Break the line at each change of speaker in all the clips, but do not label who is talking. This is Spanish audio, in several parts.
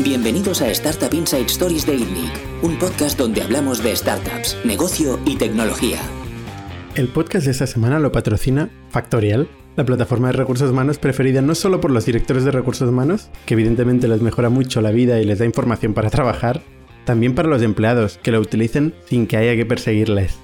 Bienvenidos a Startup Inside Stories de ITNIC, un podcast donde hablamos de startups, negocio y tecnología.
El podcast de esta semana lo patrocina Factorial, la plataforma de recursos humanos preferida no solo por los directores de recursos humanos, que evidentemente les mejora mucho la vida y les da información para trabajar, también para los empleados, que lo utilicen sin que haya que perseguirles.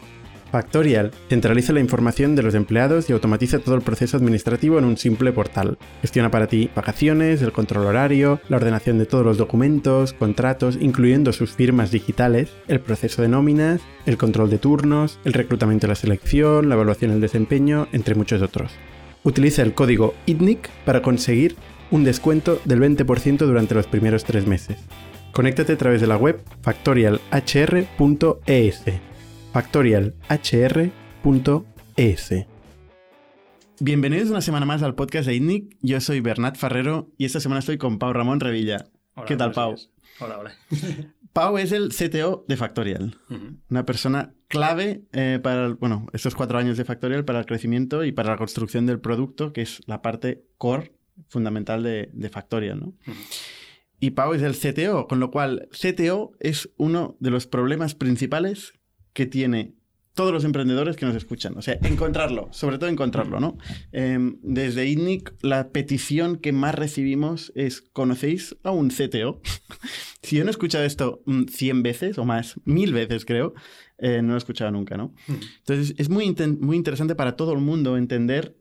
Factorial centraliza la información de los empleados y automatiza todo el proceso administrativo en un simple portal. Gestiona para ti vacaciones, el control horario, la ordenación de todos los documentos, contratos, incluyendo sus firmas digitales, el proceso de nóminas, el control de turnos, el reclutamiento y la selección, la evaluación del desempeño, entre muchos otros. Utiliza el código ITNIC para conseguir un descuento del 20% durante los primeros tres meses. Conéctate a través de la web factorialhr.es factorialhr.es. Bienvenidos una semana más al podcast de ITNIC. Yo soy Bernat Ferrero y esta semana estoy con Pau Ramón Revilla.
Hola,
¿Qué tal, Pau?
días. Hola, hola.
Pau es el CTO de Factorial, una persona clave eh, para, bueno, estos cuatro años de Factorial para el crecimiento y para la construcción del producto, que es la parte core fundamental de, de Factorial, ¿no? Y Pau es el CTO, con lo cual CTO es uno de los problemas principales que tiene todos los emprendedores que nos escuchan. O sea, encontrarlo, sobre todo encontrarlo, ¿no? Eh, desde ITNIC, la petición que más recibimos es, ¿conocéis a un CTO? si yo no he escuchado esto mm, 100 veces o más, mil veces creo, eh, no lo he escuchado nunca, ¿no?
Ujú.
Entonces, es muy, muy interesante para todo el mundo entender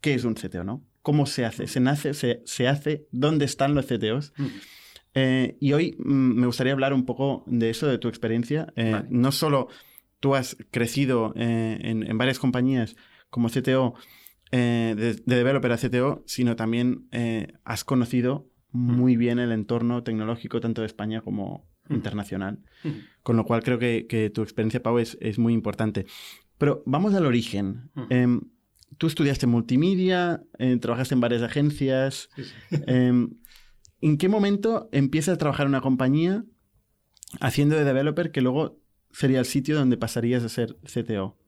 qué es un CTO, ¿no? ¿Cómo se hace? ¿Se nace? ¿Se, se hace? ¿Dónde están los CTOs?
Ujú.
Eh, y hoy mm, me gustaría hablar un poco de eso, de tu experiencia. Eh,
Vale.
No solo tú has crecido eh, en, en varias compañías como CTO, eh, de, de developer a CTO, sino también eh, has conocido muy bien el entorno tecnológico tanto de España como
Mm.
internacional.
Ujú.
Con lo cual creo que, que tu experiencia, Pau, es, es muy importante. Pero vamos al origen. Em, tú estudiaste multimedia, trabajaste en varias agencias.
Sí, sí.
Em, ¿En qué momento empiezas a trabajar en una compañía haciendo de developer que luego sería el sitio donde pasarías a ser CTO?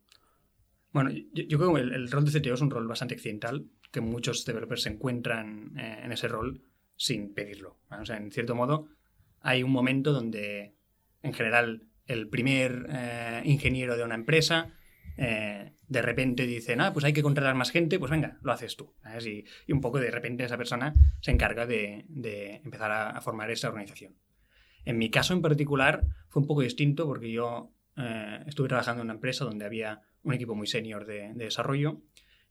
Bueno, yo, creo que el, rol de CTO es un rol bastante accidental, que muchos developers se encuentran eh, en ese rol sin pedirlo. O sea, en cierto modo, hay un momento donde, en general, el primer eh, ingeniero de una empresa eh, de repente dice, ah, pues hay que contratar más gente, pues venga, lo haces tú. Y, un poco de repente esa persona se encarga de, de empezar a, a formar esa organización. En mi caso en particular fue un poco distinto porque yo eh, estuve trabajando en una empresa donde había un equipo muy senior de, de desarrollo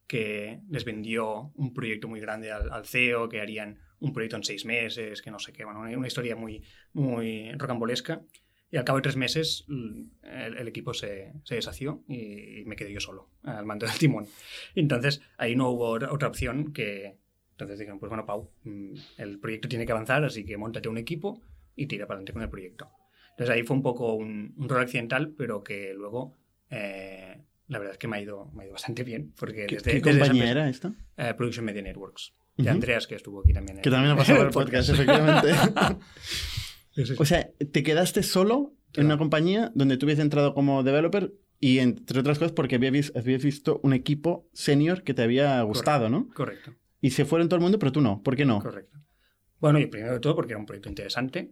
que les vendió un proyecto muy grande al, al CEO, que harían un proyecto en seis meses, que no sé qué, bueno, una, una historia muy, muy rocambolesca. Y al cabo de tres meses el, el equipo se, se deshació y, y me quedé yo solo al mando del timón. Entonces ahí no hubo otra otra opción que... Entonces dijeron, pues bueno, Pau, mm, el proyecto tiene que avanzar, así que montate un equipo y tira para adelante con el proyecto. Entonces ahí fue un poco un, un rol accidental, pero que luego eh, la verdad es que me ha ido, me ha ido bastante bien. Porque
¿Qué,
desde,
qué
desde
compañía era esta?
eh, Production Media Networks. De
Ujú.
Andreas, que estuvo aquí también. en-
Que también ha pasado por el podcast, efectivamente. O sea, te quedaste solo en una compañía donde tú habías entrado como developer y entre otras cosas porque habías, habías visto un equipo senior que te había gustado, ¿no?
Correcto,
Y se fueron todo el mundo, pero tú no. ¿Por qué no?
correcto. Bueno, y primero de todo porque era un proyecto interesante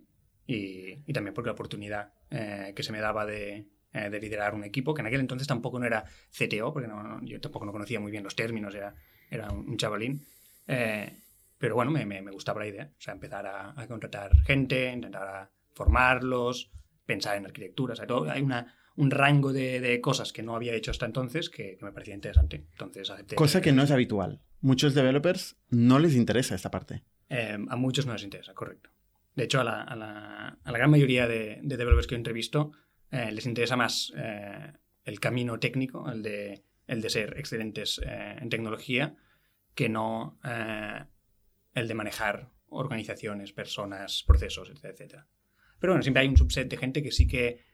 y, y también porque la oportunidad eh, que se me daba de, eh, de liderar un equipo, que en aquel entonces tampoco no era CTO, porque no- no- yo tampoco no conocía muy bien los términos, era, era un, chavalín. Eh, pero bueno, me, me- me gustaba la idea. O sea, empezar a, a contratar gente, intentar a formarlos, pensar en arquitectura. O sea, todo, hay una, un rango de, de cosas que no había hecho hasta entonces que, que me parecía interesante. Entonces acepté.
Cosa que no es habitual. Muchos developers no les interesa esta parte.
Eh, a muchos no les interesa, correcto. De hecho, a la, a la- a la gran mayoría de, de developers que entrevisto eh, les interesa más eh, el camino técnico, el de, el de ser excelentes eh, en tecnología, que no eh, el de manejar organizaciones, personas, procesos, etcétera, etcétera. Pero bueno, siempre hay un subset de gente que sí que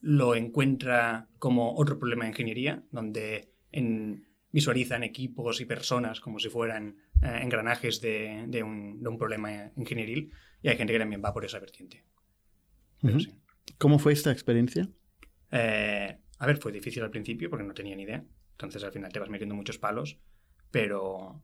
lo encuentra como otro problema de ingeniería, donde en- visualizan equipos y personas como si fueran engranajes de, de un, de un problema ingenieril y hay gente que también va por esa vertiente. Pero
Ujú.
sí.
¿Cómo fue esta experiencia?
Eh, a ver, fue difícil al principio porque no tenía ni idea. Entonces al final te vas metiendo muchos palos, pero,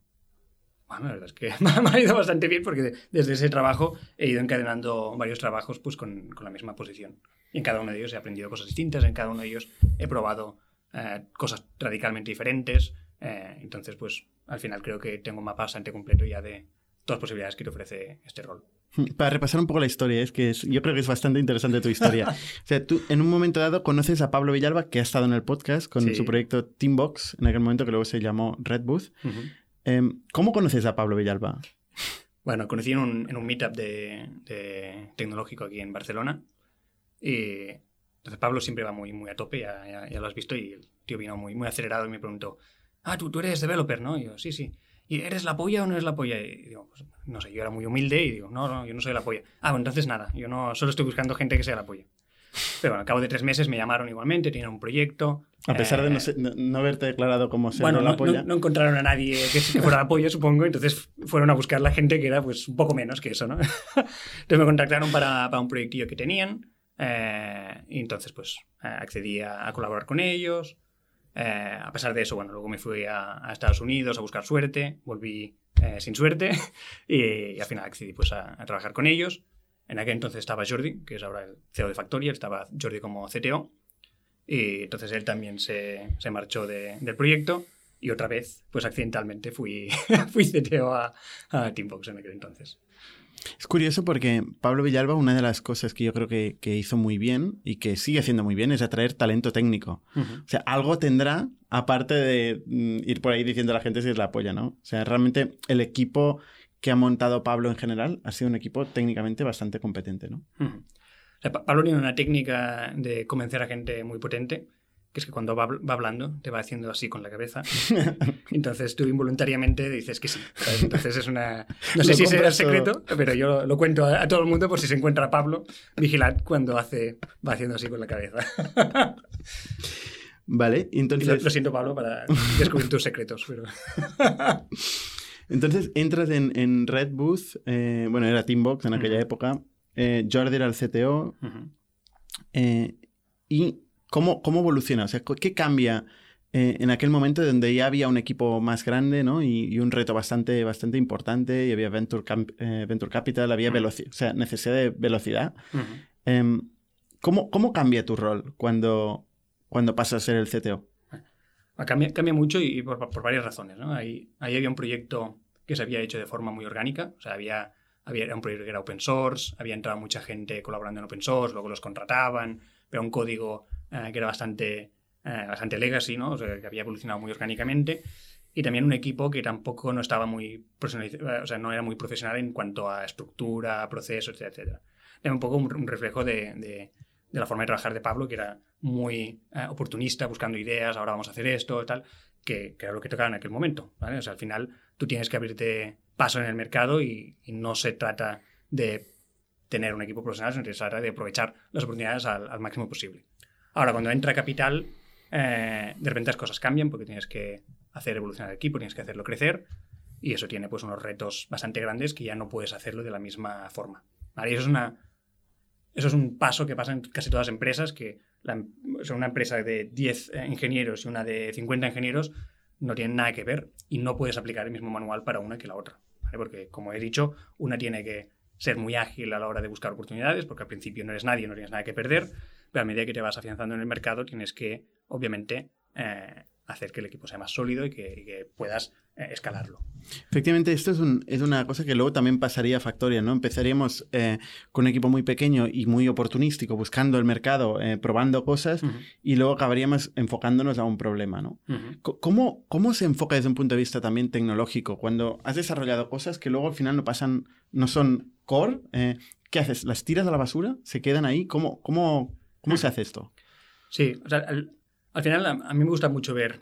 Bueno, la verdad es que me ha ido bastante bien porque desde ese trabajo he ido encadenando varios trabajos pues, con, con la misma posición. Y en cada uno de ellos he aprendido cosas distintas, en cada uno de ellos he probado eh, cosas radicalmente diferentes. Eh, entonces, pues al final creo que tengo un mapa bastante completo ya de todas las posibilidades que te ofrece este rol.
Para repasar un poco la historia, es que yo creo que es bastante interesante tu historia. o sea, tú en un momento dado conoces a Pablo Villalba, que ha estado en el podcast con su proyecto Teambox, en aquel momento que luego se llamó Red Booth. Em, ¿Cómo conoces a Pablo Villalba?
Bueno, conocí en un, en un meetup de, de, tecnológico aquí en Barcelona. Y entonces Pablo siempre va muy, muy a tope, ya, ya, lo has visto, y el tío vino muy, muy acelerado y me preguntó, ah, tú, tú eres developer, ¿no? Y yo, sí, sí. ¿Y eres la polla o no eres la polla? Y digo, pues, no sé, yo era muy humilde y digo, no, no, yo no soy la polla. Ah, bueno, entonces nada, yo no, solo estoy buscando gente que sea la polla. Pero bueno, al cabo de tres meses me llamaron igualmente, tenían un proyecto.
A pesar de no, no, haberte declarado como ser bueno, la polla.
No, encontraron a nadie que, fuera la polla, supongo, entonces fueron a buscar la gente que era pues un poco menos que eso, ¿no? entonces me contactaron para, para un proyectillo que tenían eh, y entonces pues accedí a, a colaborar con ellos. Eh, a pesar de eso, bueno, luego me fui a, Estados Unidos a buscar suerte, volví eh, sin suerte y, al final accedí pues, a, trabajar con ellos. En aquel entonces estaba Jordi, que es ahora el CEO de Factoria, estaba Jordi como CTO y entonces él también se, se marchó de, del proyecto y otra vez, pues accidentalmente fui, fui CTO a, a Teambox en aquel entonces.
Es curioso porque Pablo Villalba, una de las cosas que yo creo que, hizo muy bien y que sigue haciendo muy bien es atraer talento técnico. O sea, algo tendrá, aparte de mm, ir por ahí diciendo a la gente si es la polla, ¿no? O sea, realmente el equipo que ha montado Pablo en general ha sido un equipo técnicamente bastante competente, ¿no?
Pablo tiene una técnica de convencer a gente muy potente que es que cuando va, hablando te va haciendo así con la cabeza. Entonces tú involuntariamente dices que sí. Entonces es una... No sé si será secreto, pero yo lo, cuento a, todo el mundo por si se encuentra Pablo, vigilad cuando hace, va haciendo así con la cabeza.
Vale, entonces...
Lo, siento, Pablo, para descubrir tus secretos, pero...
entonces entras en, Red Booth, eh, bueno, era Teambox en aquella época, eh, Jordi era el CTO, eh, y ¿Cómo, cómo evoluciona? O sea, ¿qué cambia eh, en aquel momento donde ya había un equipo más grande ¿no? y, un reto bastante, bastante importante y había Venture, eh, venture Capital, había velocidad, o sea, necesidad de velocidad? Em, ¿cómo, ¿cómo, cambia tu rol cuando, cuando pasas a ser el CTO?
Ah, cambia, cambia mucho y por, por varias razones. ¿no? Ahí, ahí había un proyecto que se había hecho de forma muy orgánica, o sea, había, había un proyecto que era open source, había entrado mucha gente colaborando en open source, luego los contrataban, pero un código eh, que era bastante, eh, bastante legacy, ¿no? O sea, que había evolucionado muy orgánicamente. Y también un equipo que tampoco no estaba muy profesional, o sea, no era muy profesional en cuanto a estructura, procesos, etcétera. Era un poco un, reflejo de, de, la forma de trabajar de Pablo, que era muy eh, oportunista, buscando ideas, ahora vamos a hacer esto, tal, que, que, era lo que tocaba en aquel momento. ¿vale? O sea, al final tú tienes que abrirte paso en el mercado y, y no se trata de tener un equipo profesional, sino que se trata de aprovechar las oportunidades al, al máximo posible. Ahora, cuando entra capital, eh, de repente las cosas cambian porque tienes que hacer evolucionar el equipo, tienes que hacerlo crecer y eso tiene pues unos retos bastante grandes que ya no puedes hacerlo de la misma forma. Y eso es una eso es un paso que pasa en casi todas las empresas, que una empresa de 10 ingenieros y una de 50 ingenieros no tienen nada que ver y no puedes aplicar el mismo manual para una que la otra. Porque, como he dicho, una tiene que ser muy ágil a la hora de buscar oportunidades, porque al principio no eres nadie, no tienes nada que perder, pero a medida que te vas afianzando en el mercado tienes que, obviamente, eh, hacer que el equipo sea más sólido y que, puedas eh, escalarlo.
Efectivamente, esto es, es, una cosa que luego también pasaría a Factoria, ¿no? Empezaríamos eh, con un equipo muy pequeño y muy oportunístico, buscando el mercado, probando cosas, y luego acabaríamos enfocándonos a un problema, ¿no? ¿Cómo, ¿Cómo se enfoca desde un punto de vista también tecnológico cuando has desarrollado cosas que luego al final no pasan, no son core? ¿Qué haces? ¿Las tiras a la basura? ¿Se quedan ahí? ¿Cómo, cómo, ¿Cómo se hace esto?
Sí, o sea, al, final a, mí me gusta mucho ver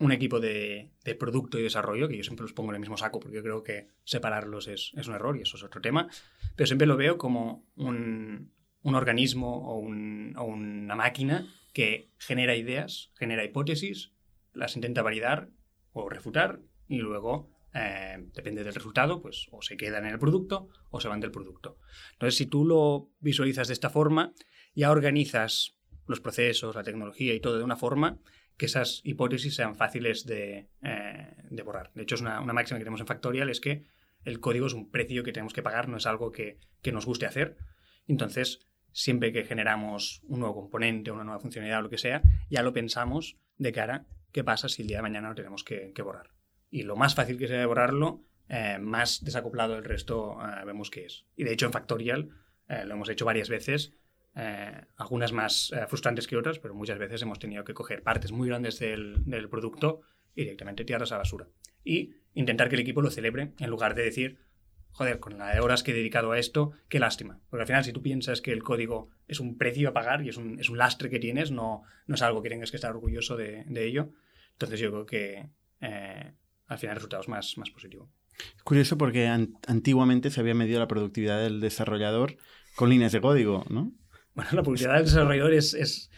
un equipo de, producto y desarrollo, que yo siempre los pongo en el mismo saco porque creo que separarlos es, un error y eso es otro tema, pero siempre lo veo como un, organismo o, una máquina que genera ideas, genera hipótesis, las intenta validar o refutar y luego, eh, depende del resultado, pues o se quedan en el producto o se van del producto. Entonces, si tú lo visualizas de esta forma, ya organizas los procesos, la tecnología y todo de una forma que esas hipótesis sean fáciles de, de borrar. De hecho, es una, máxima que tenemos en Factorial, es que el código es un precio que tenemos que pagar, no es algo que, nos guste hacer. Entonces, siempre que generamos un nuevo componente, una nueva funcionalidad o lo que sea, ya lo pensamos de cara qué pasa si el día de mañana lo tenemos que, que borrar. Y lo más fácil que sea de borrarlo, eh, más desacoplado del resto eh, vemos que es. Y de hecho en Factorial eh, lo hemos hecho varias veces, algunas más frustrantes que otras, pero muchas veces hemos tenido que coger partes muy grandes del, del producto y directamente tirarlas a basura. Y intentar que el equipo lo celebre en lugar de decir, joder, con la horas que he dedicado a esto, qué lástima. Porque al final, si tú piensas que el código es un precio a pagar y es un, es un lastre que tienes, no, no es algo que tengas que estar orgulloso de, ello. Entonces yo creo que eh, al final el resultado es más, más positivo.
Es curioso porque an antiguamente se había medido la productividad del desarrollador con líneas de código, ¿no?
Bueno, la productividad del desarrollador es... es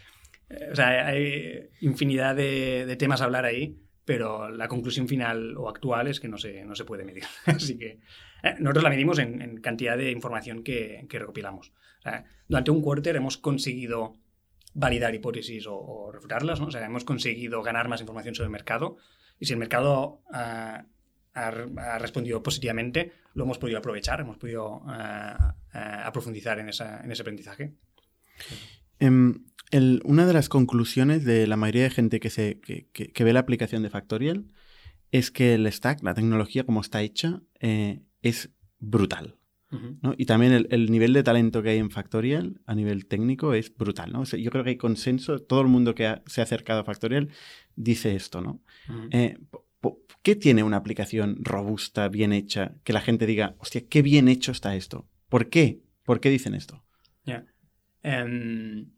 eh, o sea, hay infinidad de, de temas a hablar ahí pero la conclusión final o actual es que no se, no se puede medir. Así que eh, nosotros la medimos en, en, cantidad de información que, que recopilamos. O sea, durante un quarter hemos conseguido validar hipótesis o, o refutarlas, ¿no? o sea, hemos conseguido ganar más información sobre el mercado y si el mercado uh, ha, ha, respondido positivamente, lo hemos podido aprovechar, hemos podido uh, uh, aprofundizar en, esa, en ese aprendizaje.
Um, el, una de las conclusiones de la mayoría de gente que, se, que, que, que, ve la aplicación de Factorial es que el stack, la tecnología como está hecha, eh, es brutal. Uh -huh. ¿no? Y también el, el, nivel de talento que hay en Factorial a nivel técnico es brutal. ¿no? O sea, yo creo que hay consenso, todo el mundo que ha, se ha acercado a Factorial dice esto. ¿no? Uh -huh. eh, ¿Qué tiene una aplicación robusta, bien hecha, que la gente diga, hostia, qué bien hecho está esto? ¿Por qué? ¿Por qué dicen esto?
Yeah. Um,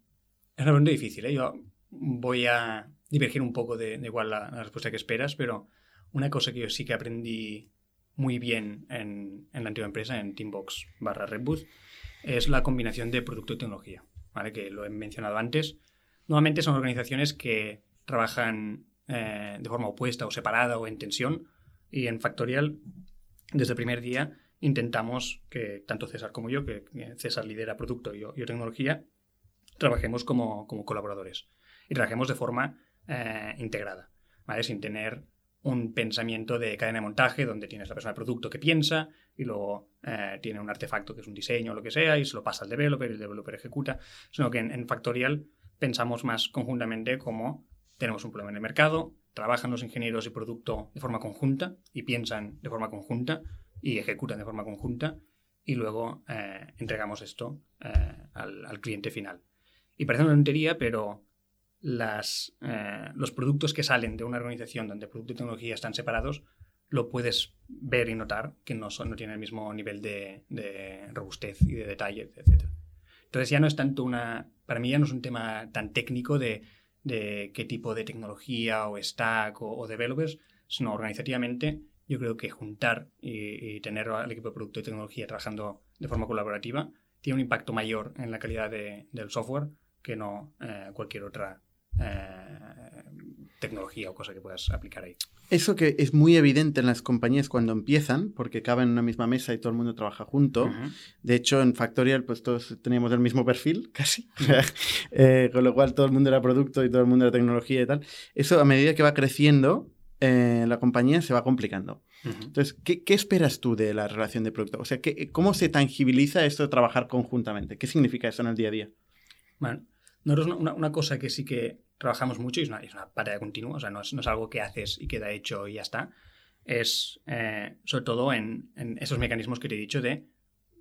es una pregunta difícil. ¿eh? Yo voy a divergir un poco de, de igual la, la, respuesta que esperas, pero una cosa que yo sí que aprendí muy bien en, en la antigua empresa, en Teambox barra Redbooth, es la combinación de producto y tecnología, ¿vale? que lo he mencionado antes. Normalmente son organizaciones que trabajan eh, de forma opuesta o separada o en tensión, y en Factorial, desde el primer día, intentamos que tanto César como yo, que César lidera producto y yo, tecnología, trabajemos como, como colaboradores y trabajemos de forma eh, integrada, ¿vale? Sin tener un pensamiento de cadena de montaje donde tienes la persona de producto que piensa y luego eh, tiene un artefacto que es un diseño o lo que sea y se lo pasa al developer y el developer ejecuta, sino que en, en Factorial pensamos más conjuntamente como tenemos un problema en el mercado, trabajan los ingenieros y producto de forma conjunta y piensan de forma conjunta y ejecutan de forma conjunta y luego eh, entregamos esto eh, al, cliente final. Y parece una tontería, pero las, eh, los productos que salen de una organización donde producto y tecnología están separados, lo puedes ver y notar que no, son, no tienen el mismo nivel de, robustez y de detalle, etc. Entonces ya no es tanto una, para mí ya no es un tema tan técnico de, de qué tipo de tecnología o stack o, developers, sino organizativamente yo creo que juntar y, y tener al equipo de producto y tecnología trabajando de forma colaborativa tiene un impacto mayor en la calidad de, del software que no eh, cualquier otra eh, tecnología o cosa que puedas aplicar ahí.
Eso que es muy evidente en las compañías cuando empiezan, porque caben en una misma mesa y todo el mundo trabaja junto. Uh -huh. De hecho, en Factorial, pues todos teníamos el mismo perfil, casi. Eh, con lo cual, todo el mundo era producto y todo el mundo era tecnología y tal. Eso, a medida que va creciendo, eh, la compañía se va complicando. Uh -huh. Entonces, ¿qué, ¿qué, esperas tú de la relación de producto? O sea, ¿qué, ¿cómo se tangibiliza esto de trabajar conjuntamente? ¿Qué significa eso en el día a día?
Bueno, nosotros una, una, cosa que sí que trabajamos mucho y es una, es una batalla continua, o sea, no es, no es, algo que haces y queda hecho y ya está, es eh, sobre todo en, en, esos mecanismos que te he dicho de,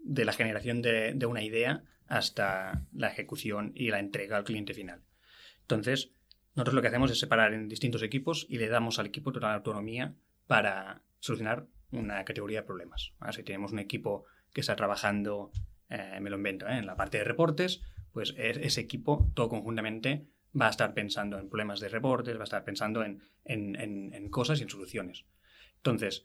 de la generación de, de, una idea hasta la ejecución y la entrega al cliente final. Entonces, nosotros lo que hacemos es separar en distintos equipos y le damos al equipo total autonomía para solucionar una categoría de problemas. Si tenemos un equipo que está trabajando, eh, me lo invento, ¿eh? en la parte de reportes, pues ese equipo, todo conjuntamente, va a estar pensando en problemas de reportes, va a estar pensando en, en, en, en, cosas y en soluciones. Entonces,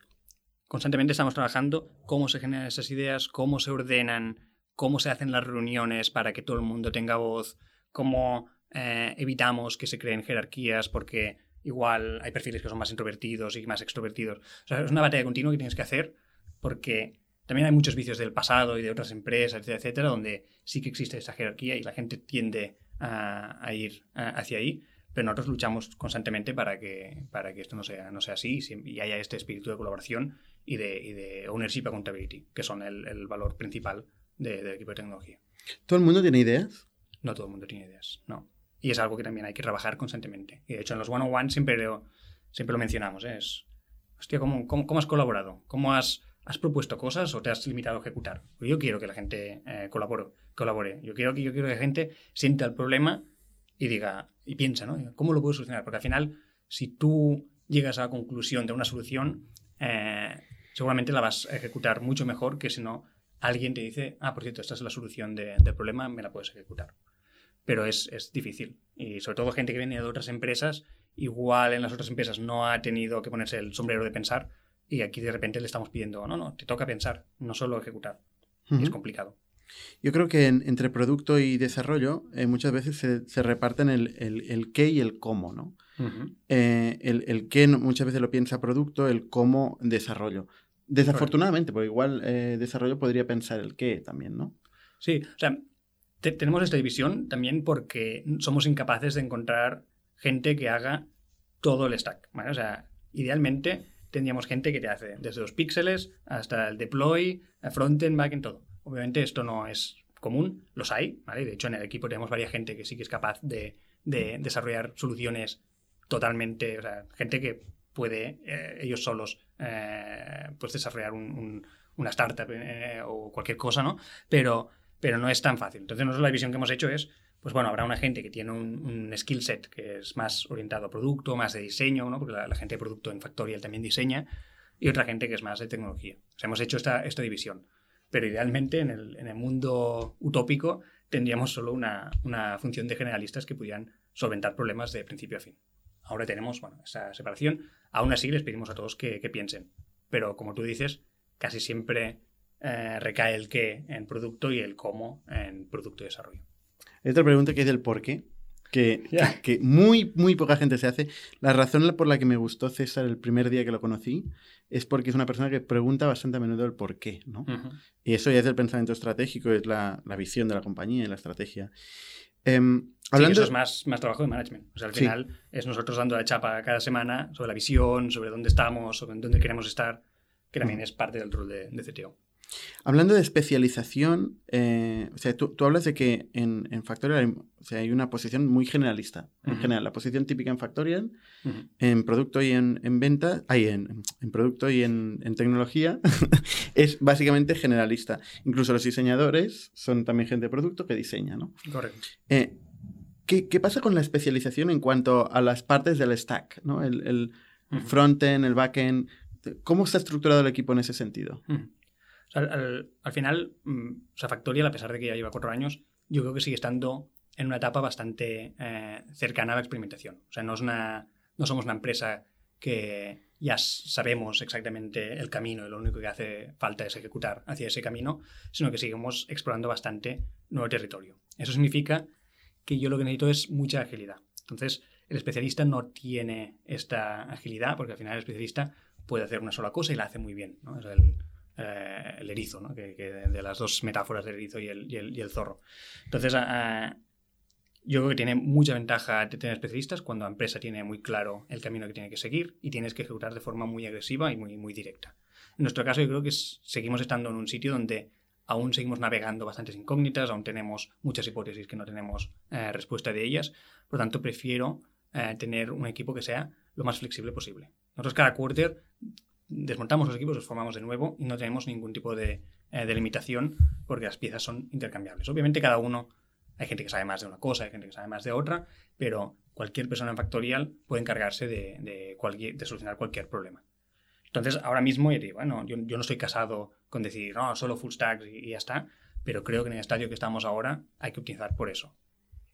constantemente estamos trabajando cómo se generan esas ideas, cómo se ordenan, cómo se hacen las reuniones para que todo el mundo tenga voz, cómo eh, evitamos que se creen jerarquías porque igual hay perfiles que son más introvertidos y más extrovertidos. O sea, es una batalla continua que tienes que hacer porque también hay muchos vicios del pasado y de otras empresas, etcétera, etcétera, donde sí que existe esa jerarquía y la gente tiende a, a ir a, hacia ahí, pero nosotros luchamos constantemente para que, para que esto no sea, no sea así y haya este espíritu de colaboración y de, y de ownership accountability, que son el, el valor principal del equipo de tecnología.
¿Todo el mundo tiene ideas?
No todo el mundo tiene ideas, no. Y es algo que también hay que trabajar constantemente. Y de hecho en los one-on-one siempre lo, siempre lo mencionamos. ¿eh? Es, hostia, ¿cómo, cómo, has colaborado? ¿Cómo has, has propuesto cosas o te has limitado a ejecutar? Yo quiero que la gente eh, colabore, colabore. Yo quiero, que, yo quiero que la gente sienta el problema y diga, y piensa, ¿no? ¿Cómo lo puedo solucionar? Porque al final, si tú llegas a la conclusión de una solución, eh, seguramente la vas a ejecutar mucho mejor que si no alguien te dice, ah, por cierto, esta es la solución del problema, me la puedes ejecutar. Pero es, es, difícil. Y sobre todo gente que viene de otras empresas, igual en las otras empresas no ha tenido que ponerse el sombrero de pensar y aquí de repente le estamos pidiendo, no, no, te toca pensar, no solo ejecutar. Es complicado.
Yo creo que entre producto y desarrollo eh, muchas veces se, reparten el, el, qué y el cómo, ¿no? Eh, el, el, qué muchas veces lo piensa producto, el cómo desarrollo. Desafortunadamente, porque igual eh, desarrollo podría pensar el qué también, ¿no?
Sí, o sea, tenemos esta división también porque somos incapaces de encontrar gente que haga todo el stack. O sea, idealmente tendríamos gente que te hace desde los píxeles hasta el deploy, frontend, backend, todo. Obviamente esto no es común, los hay. De hecho, en el equipo tenemos varias gente que sí que es capaz de, desarrollar soluciones totalmente, o sea, gente que puede eh, ellos solos eh, pues desarrollar una startup eh, o cualquier cosa, ¿no? Pero, pero no es tan fácil. Entonces, nosotros la visión que hemos hecho es, pues bueno, habrá una gente que tiene un, skill set que es más orientado a producto, más de diseño, ¿no? Porque la, gente de producto en Factorial también diseña, y otra gente que es más de tecnología. O sea, hemos hecho esta, esta división pero idealmente en el, mundo utópico tendríamos solo una, función de generalistas que pudieran solventar problemas de principio a fin. Ahora tenemos bueno, esa separación. Aún así les pedimos a todos que, piensen. Pero como tú dices, casi siempre eh, recae el qué en producto y el cómo en producto y desarrollo.
Hay otra pregunta que es el por qué que, que, muy, muy poca gente se hace. La razón por la que me gustó César el primer día que lo conocí es porque es una persona que pregunta bastante a menudo el por qué, ¿no? Y eso ya es el pensamiento estratégico, es la, la visión de la compañía y la estrategia.
Em, hablando... eso es más, más trabajo de management. O sea, al final es nosotros dando la chapa cada semana sobre la visión, sobre dónde estamos, sobre dónde queremos estar, que también es parte del rol de, de CTO.
Hablando de especialización, eh, o sea, tú, hablas de que en, en Factorial hay, una posición muy generalista. En general, la posición típica en Factorial, en producto y en, venta, hay en, producto y en, tecnología, es básicamente generalista. Incluso los diseñadores son también gente de producto que diseña, ¿no?
Correcto.
Eh, ¿qué, pasa con la especialización en cuanto a las partes del stack? ¿no? El, el, el frontend, el backend. ¿Cómo está estructurado el equipo en ese sentido?
Al, final, mm, o sea, Factorial, a pesar de que ya lleva cuatro años, yo creo que sigue estando en una etapa bastante eh, cercana a la experimentación. O sea, no, es una, no somos una empresa que ya sabemos exactamente el camino y lo único que hace falta es ejecutar hacia ese camino, sino que seguimos explorando bastante nuevo territorio. Eso significa que yo lo que necesito es mucha agilidad. Entonces, el especialista no tiene esta agilidad porque al final el especialista puede hacer una sola cosa y la hace muy bien. ¿no? Eh, el erizo, ¿no? que, de las dos metáforas del erizo y el, zorro. Entonces, yo creo que tiene mucha ventaja tener especialistas cuando la empresa tiene muy claro el camino que tiene que seguir y tienes que ejecutar de forma muy agresiva y muy, muy directa. En nuestro caso, yo creo que seguimos estando en un sitio donde aún seguimos navegando bastantes incógnitas, aún tenemos muchas hipótesis que no tenemos eh, respuesta de ellas. Por lo tanto, prefiero eh, tener un equipo que sea lo más flexible posible. Nosotros cada quarter desmontamos los equipos, los formamos de nuevo y no tenemos ningún tipo de, eh, limitación porque las piezas son intercambiables. Obviamente cada uno, hay gente que sabe más de una cosa, hay gente que sabe más de otra, pero cualquier persona Factorial puede encargarse de, de solucionar cualquier problema. Entonces, ahora mismo, bueno, yo, yo, no estoy casado con decir, no, solo full stack y, ya está, pero creo que en el estadio que estamos ahora hay que optimizar por eso.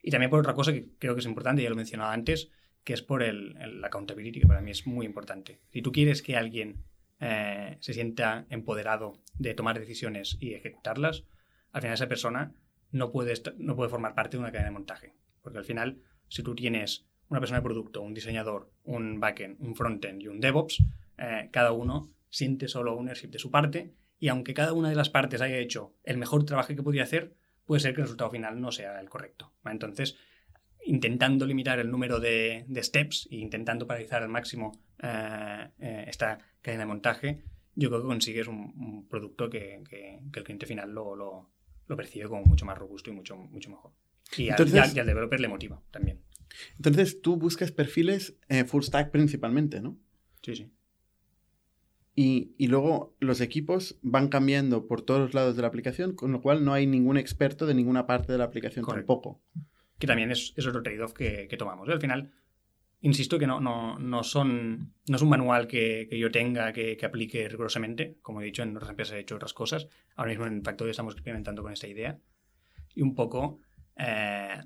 Y también por otra cosa que creo que es importante, ya lo he mencionado antes, que es por el, el accountability, que para mí es muy importante. Si tú quieres que alguien eh, se sienta empoderado de tomar decisiones y ejecutarlas, al final esa persona no puede, no puede formar parte de una cadena de montaje. Porque al final, si tú tienes una persona de producto, un diseñador, un backend, un frontend y un DevOps, eh, cada uno siente solo ownership de su parte y aunque cada una de las partes haya hecho el mejor trabajo que podía hacer, puede ser que el resultado final no sea el correcto. Entonces, intentando limitar el número de, steps e intentando paralizar al máximo eh, eh, esta cadena de montaje, yo creo que consigues un, producto que, el cliente final lo, lo, percibe como mucho más robusto y mucho, mucho mejor. Y, al, developer le motiva también.
Entonces tú buscas perfiles eh, full stack principalmente, ¿no?
Sí, sí.
Y, y, luego los equipos van cambiando por todos los lados de la aplicación, con lo cual no hay ningún experto de ninguna parte de la aplicación tampoco.
Que también es, es otro trade-off que, que, tomamos. Al final, insisto que no, no, no, son, no es un manual que, que yo tenga que, que, aplique rigurosamente. Como he dicho, en otras empresas he hecho otras cosas. Ahora mismo en Factory estamos experimentando con esta idea. Y un poco... Eh,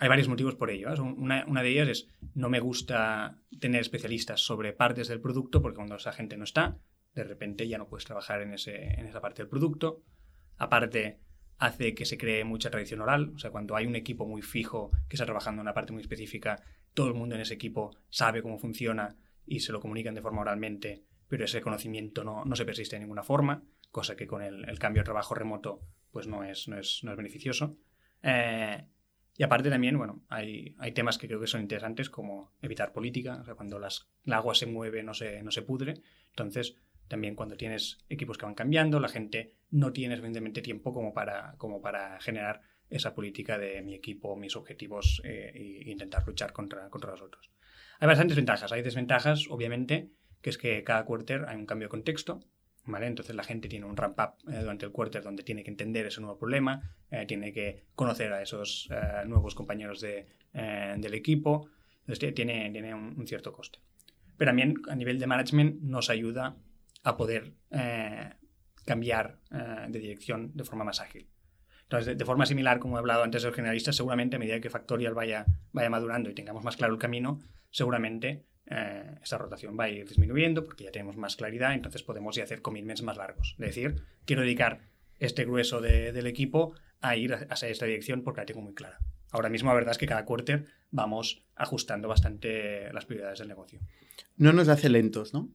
hay varios motivos por ello. ¿eh? Una, una, de ellas es no me gusta tener especialistas sobre partes del producto porque cuando esa gente no está, de repente ya no puedes trabajar en, ese, en esa parte del producto. Aparte, hace que se cree mucha tradición oral. O sea, cuando hay un equipo muy fijo que está trabajando en una parte muy específica, todo el mundo en ese equipo sabe cómo funciona y se lo comunican de forma oralmente, pero ese conocimiento no, no se persiste de ninguna forma, cosa que con el, cambio de trabajo remoto pues no es, no es, no es beneficioso. Eh, y aparte también, bueno, hay, hay, temas que creo que son interesantes como evitar política, o sea, cuando las, el agua se mueve no se, no se pudre. Entonces, también cuando tienes equipos que van cambiando, la gente no tiene suficientemente tiempo como para, como para generar esa política de mi equipo, mis objetivos eh, e intentar luchar contra, contra los otros. Hay bastantes ventajas. Hay desventajas, obviamente, que es que cada quarter hay un cambio de contexto. ¿Vale? Entonces la gente tiene un ramp up eh, durante el quarter donde tiene que entender ese nuevo problema, eh, tiene que conocer a esos nuevos compañeros de, del equipo, entonces tiene, tiene un, cierto coste. Pero también a nivel de management nos ayuda a poder cambiar de dirección de forma más ágil. Entonces, de, forma similar, como he hablado antes de los generalistas, seguramente a medida que Factorial vaya, vaya madurando y tengamos más claro el camino, seguramente eh, esta rotación va a ir disminuyendo porque ya tenemos más claridad, entonces podemos ya hacer commitments más largos. Es decir, quiero dedicar este grueso del equipo a ir hacia esta dirección porque la tengo muy clara. Ahora mismo la verdad es que cada quarter vamos ajustando bastante las prioridades del negocio.
No nos hace lentos, ¿no?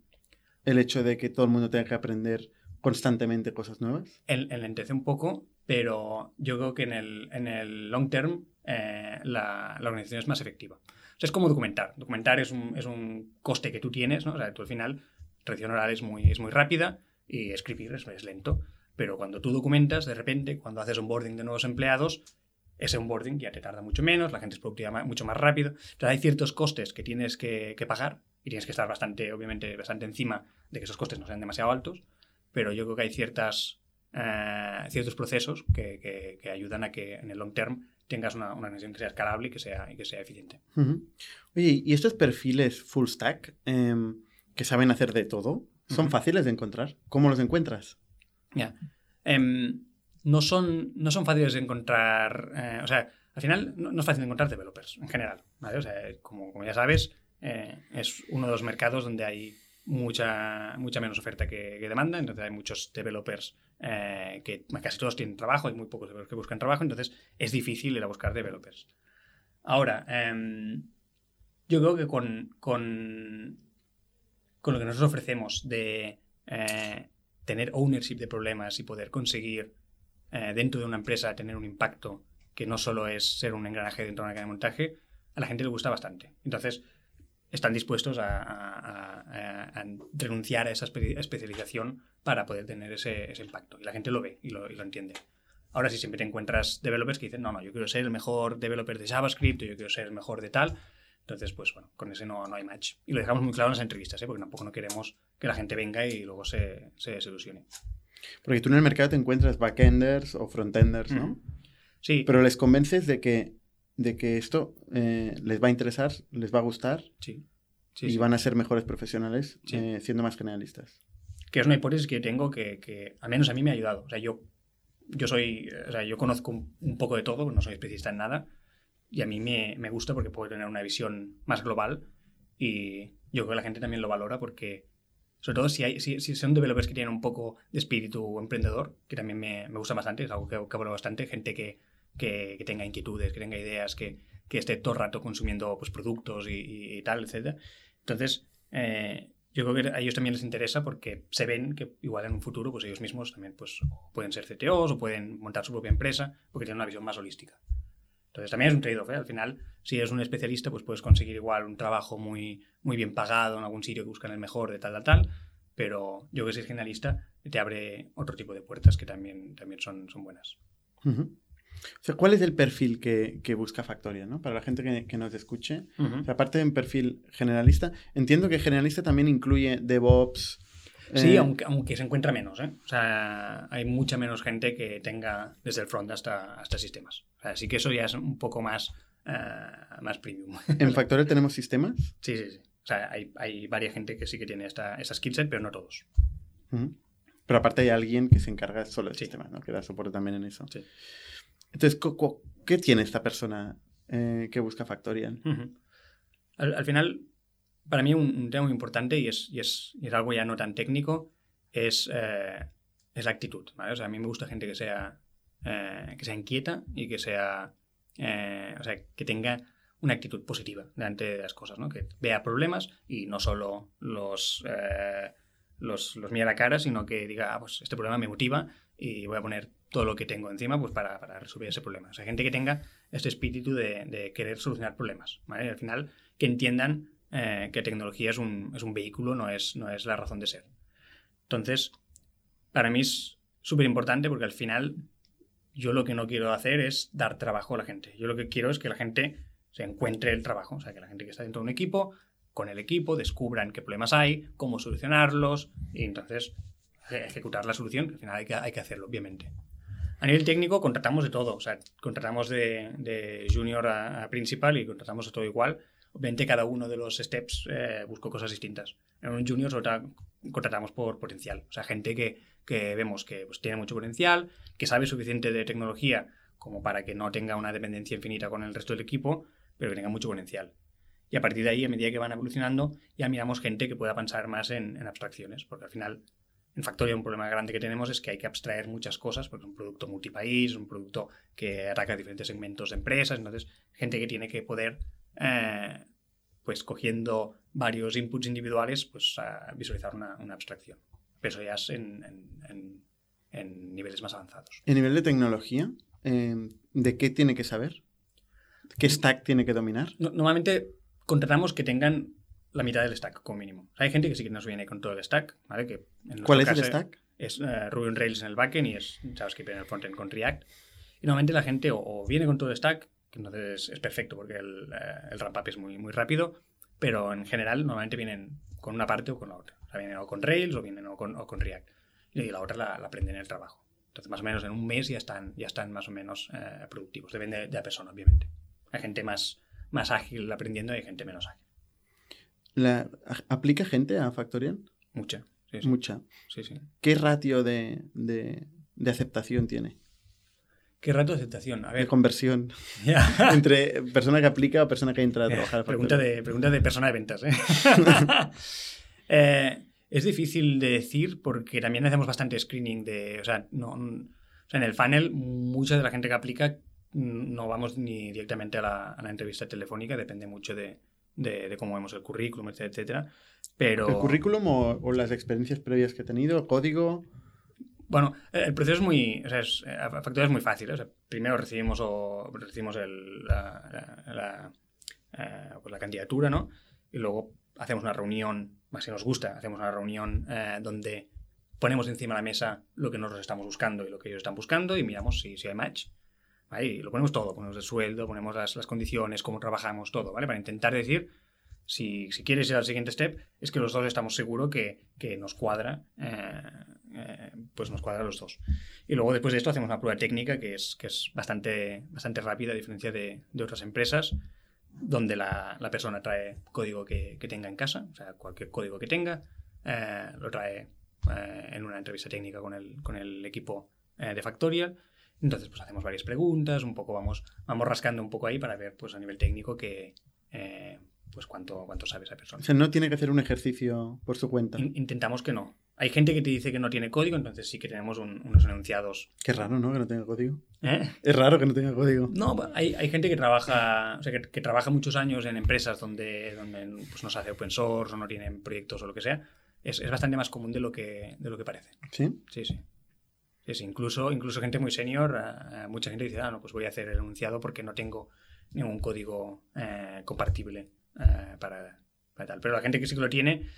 El hecho de que todo el mundo tenga que aprender constantemente cosas nuevas.
Enlentece un poco, pero yo creo que en el, en el long term eh, la, la, organización es más efectiva. O sea, es como documentar. Documentar es un, es un coste que tú tienes, ¿no? O sea, tú al final, tradición oral es muy, es muy rápida y escribir es, es lento. Pero cuando tú documentas, de repente, cuando haces onboarding de nuevos empleados, ese onboarding ya te tarda mucho menos, la gente es productiva mucho más rápido. Entonces hay ciertos costes que tienes que, que, pagar y tienes que estar bastante, obviamente, bastante encima de que esos costes no sean demasiado altos, pero yo creo que hay ciertas eh, ciertos procesos que, que, ayudan a que en el long term tengas una, una organización que sea escalable y que sea, y que sea eficiente.
Oye, ¿y estos perfiles full stack em, que saben hacer de todo son fáciles de encontrar? ¿Cómo los encuentras?
Ya. Em, no, son, no son fáciles de encontrar. Eh, o sea, al final no, es fácil de encontrar developers en general. ¿vale? O sea, como, como ya sabes, eh, es uno de los mercados donde hay mucha, mucha menos oferta que, demanda, entonces hay muchos developers eh, que casi todos tienen trabajo, hay muy pocos developers que buscan trabajo, entonces es difícil ir a buscar developers. Ahora, em, yo creo que con, con, con, lo que nosotros ofrecemos de eh, tener ownership de problemas y poder conseguir eh, dentro de una empresa tener un impacto que no solo es ser un engranaje dentro de una cadena de montaje, a la gente le gusta bastante. Entonces, están dispuestos a, renunciar a esa especialización para poder tener ese, impacto. Y la gente lo ve y lo, entiende. Ahora sí, siempre te encuentras developers que dicen, no, no, yo quiero ser el mejor developer de JavaScript, yo quiero ser el mejor de tal. Entonces, pues bueno, con ese no, no hay match. Y lo dejamos muy claro en las entrevistas, ¿eh? porque tampoco no queremos que la gente venga y luego se, se desilusione.
Porque tú en el mercado te encuentras backenders o frontenders, ¿no?
Sí.
Pero les convences de que de que esto eh, les va a interesar, les va a gustar
sí.
y van a ser mejores profesionales eh, siendo más generalistas.
Que es una hipótesis que tengo que, que, al menos a mí me ha ayudado. O sea, yo, yo soy, o sea, yo conozco un, poco de todo, no soy especialista en nada y a mí me, me, gusta porque puedo tener una visión más global y yo creo que la gente también lo valora porque sobre todo si, hay, si, si, son developers que tienen un poco de espíritu emprendedor, que también me, me gusta bastante, es algo que, que valoro bastante, gente que, que, tenga inquietudes, que tenga ideas, que, que, esté todo el rato consumiendo pues, productos y, tal, etc. Entonces, eh, yo creo que a ellos también les interesa porque se ven que igual en un futuro pues ellos mismos también pues, pueden ser CTOs o pueden montar su propia empresa porque tienen una visión más holística. Entonces también es un trade-off. ¿eh? Al final, si eres un especialista, pues puedes conseguir igual un trabajo muy, muy bien pagado en algún sitio que buscan el mejor de tal, tal, tal. Pero yo que soy generalista, te abre otro tipo de puertas que también, también son buenas.
O sea, ¿cuál es el perfil que, busca Factorial? ¿no? Para la gente que, nos escuche. aparte de un perfil generalista, entiendo que generalista también incluye DevOps.
Sí, eh, aunque, aunque se encuentra menos. ¿eh? O sea, hay mucha menos gente que tenga desde el front hasta, hasta sistemas. así que eso ya es un poco más, eh, más premium.
¿En Factorial tenemos sistemas?
Sí, sí, sí. O sea, hay, hay varias gente que sí que tiene esta, esa skillset, pero no todos.
Pero aparte hay alguien que se encarga solo del sistema, ¿no? Que da soporte también en eso. Sí. Entonces, ¿qué tiene esta persona eh, que busca Factorial?
al, final, para mí un, tema muy importante y es, y es, algo ya no tan técnico, es, eh, es la actitud. O sea, a mí me gusta gente que sea, eh, que sea inquieta y que sea, o sea, que tenga una actitud positiva delante de las cosas, ¿no? Que vea problemas y no solo los, los, los mire a la cara, sino que diga, ah, pues este problema me motiva y voy a poner todo lo que tengo encima pues para, resolver ese problema. O sea, gente que tenga este espíritu de, de querer solucionar problemas. ¿vale? Y al final, que entiendan eh, que tecnología es un, es un, vehículo, no es, no es la razón de ser. Entonces, para mí es súper importante porque al final yo lo que no quiero hacer es dar trabajo a la gente. Yo lo que quiero es que la gente se encuentre el trabajo. O sea, que la gente que está dentro de un equipo, con el equipo, descubran qué problemas hay, cómo solucionarlos y entonces ejecutar la solución. Al final hay que, hay que hacerlo, obviamente. A nivel técnico contratamos de todo, o sea, contratamos de, junior a, principal y contratamos de todo igual. Obviamente cada uno de los steps eh, busco cosas distintas. En un junior contratamos por potencial, o sea, gente que, vemos que pues, tiene mucho potencial, que sabe suficiente de tecnología como para que no tenga una dependencia infinita con el resto del equipo, pero que tenga mucho potencial. Y a partir de ahí, a medida que van evolucionando, ya miramos gente que pueda pensar más en abstracciones, porque al final en Factoria un problema grande que tenemos es que hay que abstraer muchas cosas, porque es un producto multipaís, un producto que ataca a diferentes segmentos de empresas, entonces gente que tiene que poder, eh, pues cogiendo varios inputs individuales, pues visualizar una, abstracción. Pero eso ya es en, niveles más avanzados.
En nivel de tecnología, em, ¿de qué tiene que saber? ¿Qué stack tiene que dominar?
normalmente contratamos que tengan la mitad del stack como mínimo. Hay gente que sí que nos viene con todo el stack, ¿vale? Que
¿Cuál es el stack?
Es uh, Ruby on Rails en el backend y es JavaScript en el frontend con React. Y normalmente la gente o, viene con todo el stack, que entonces es perfecto porque el, uh, el ramp-up es muy, muy rápido, pero en general normalmente vienen con una parte o con la otra. O sea, vienen o con Rails o vienen o con, o con React. Y la otra la, aprenden en el trabajo. Entonces, más o menos en un mes ya están, ya están más o menos uh, productivos. Depende de, la persona, obviamente. Hay gente más, más ágil aprendiendo y hay gente menos ágil.
La, ¿Aplica gente a Factorial?
Mucha.
Mucha.
Sí, sí.
¿Qué ratio de, de, aceptación tiene?
¿Qué ratio de aceptación? A ver.
De conversión. Entre persona que aplica o persona que entra a trabajar.
pregunta, de, pregunta de persona de ventas. ¿eh? ¿eh? es difícil de decir porque también hacemos bastante screening de. O sea, no, o sea, en el funnel, mucha de la gente que aplica no vamos ni directamente a la, a la entrevista telefónica, depende mucho de, de, cómo vemos el currículum, etcétera. Pero...
¿El currículum o, las experiencias previas que he tenido, el código?
Bueno, el proceso es muy, o sea, es, es muy fácil. O sea, primero recibimos, o, recibimos el, la, la, eh, pues la, candidatura, ¿no? Y luego hacemos una reunión, más si nos gusta, hacemos una reunión eh, donde ponemos encima de la mesa lo que nosotros estamos buscando y lo que ellos están buscando y miramos si, si hay match. Ahí lo ponemos todo, ponemos el sueldo, ponemos las, condiciones, cómo trabajamos, todo, ¿vale? Para intentar decir, si, si, quieres ir al siguiente step, es que los dos estamos seguros que, que nos cuadra, eh, eh, pues nos cuadra los dos. Y luego después de esto hacemos una prueba técnica que es, que es bastante, bastante rápida, a diferencia de, de otras empresas, donde la, la persona trae código que, que, tenga en casa, o sea, cualquier código que tenga, eh, lo trae en una entrevista técnica con el, con el equipo de Factorial entonces, pues hacemos varias preguntas, un poco vamos, vamos rascando un poco ahí para ver, pues a nivel técnico, que, eh, pues cuánto, cuánto sabe esa persona.
O sea, no tiene que hacer un ejercicio por su cuenta.
intentamos que no. Hay gente que te dice que no tiene código, entonces sí que tenemos unos enunciados.
Qué raro, ¿no? Que no tenga código. ¿Eh? Es raro que no tenga código.
No, hay, hay gente que trabaja, o sea, que, trabaja muchos años en empresas donde, donde pues, no se hace open source o no tienen proyectos o lo que sea. Es, es bastante más común de lo que, de lo que parece.
¿Sí?
Sí, sí. Es incluso, incluso gente muy senior, eh, mucha gente dice, ah, no, pues voy a hacer el enunciado porque no tengo ningún código eh, compartible eh, para, para, tal. Pero la gente que sí que lo tiene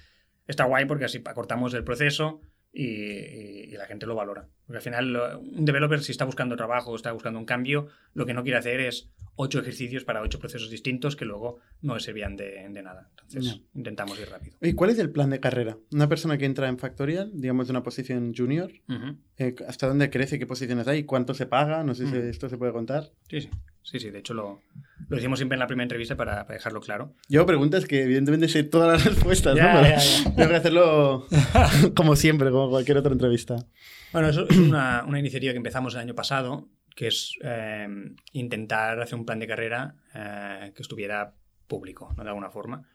está guay porque así acortamos el proceso y, y, la gente lo valora. Porque al final un developer si está buscando trabajo, está buscando un cambio, lo que no quiere hacer es ocho ejercicios para ocho procesos distintos que luego no servían de, de nada. Entonces no. intentamos ir rápido.
¿Y cuál es el plan de carrera? Una persona que entra en Factorial, digamos de una posición junior, uh -huh. eh, ¿hasta dónde crece? ¿Qué posiciones hay? ¿Cuánto se paga? No sé uh -huh. si esto se puede contar.
Sí, sí. Sí, sí, de hecho lo, lo decimos siempre en la primera entrevista para, para, dejarlo claro.
Yo preguntas que evidentemente sé todas las respuestas, ya, ¿no? Ya. Tengo que hacerlo como siempre, como cualquier otra entrevista.
Bueno, eso es una, una iniciativa que empezamos el año pasado, que es eh, intentar hacer un plan de carrera eh, que estuviera público, ¿no? de alguna forma.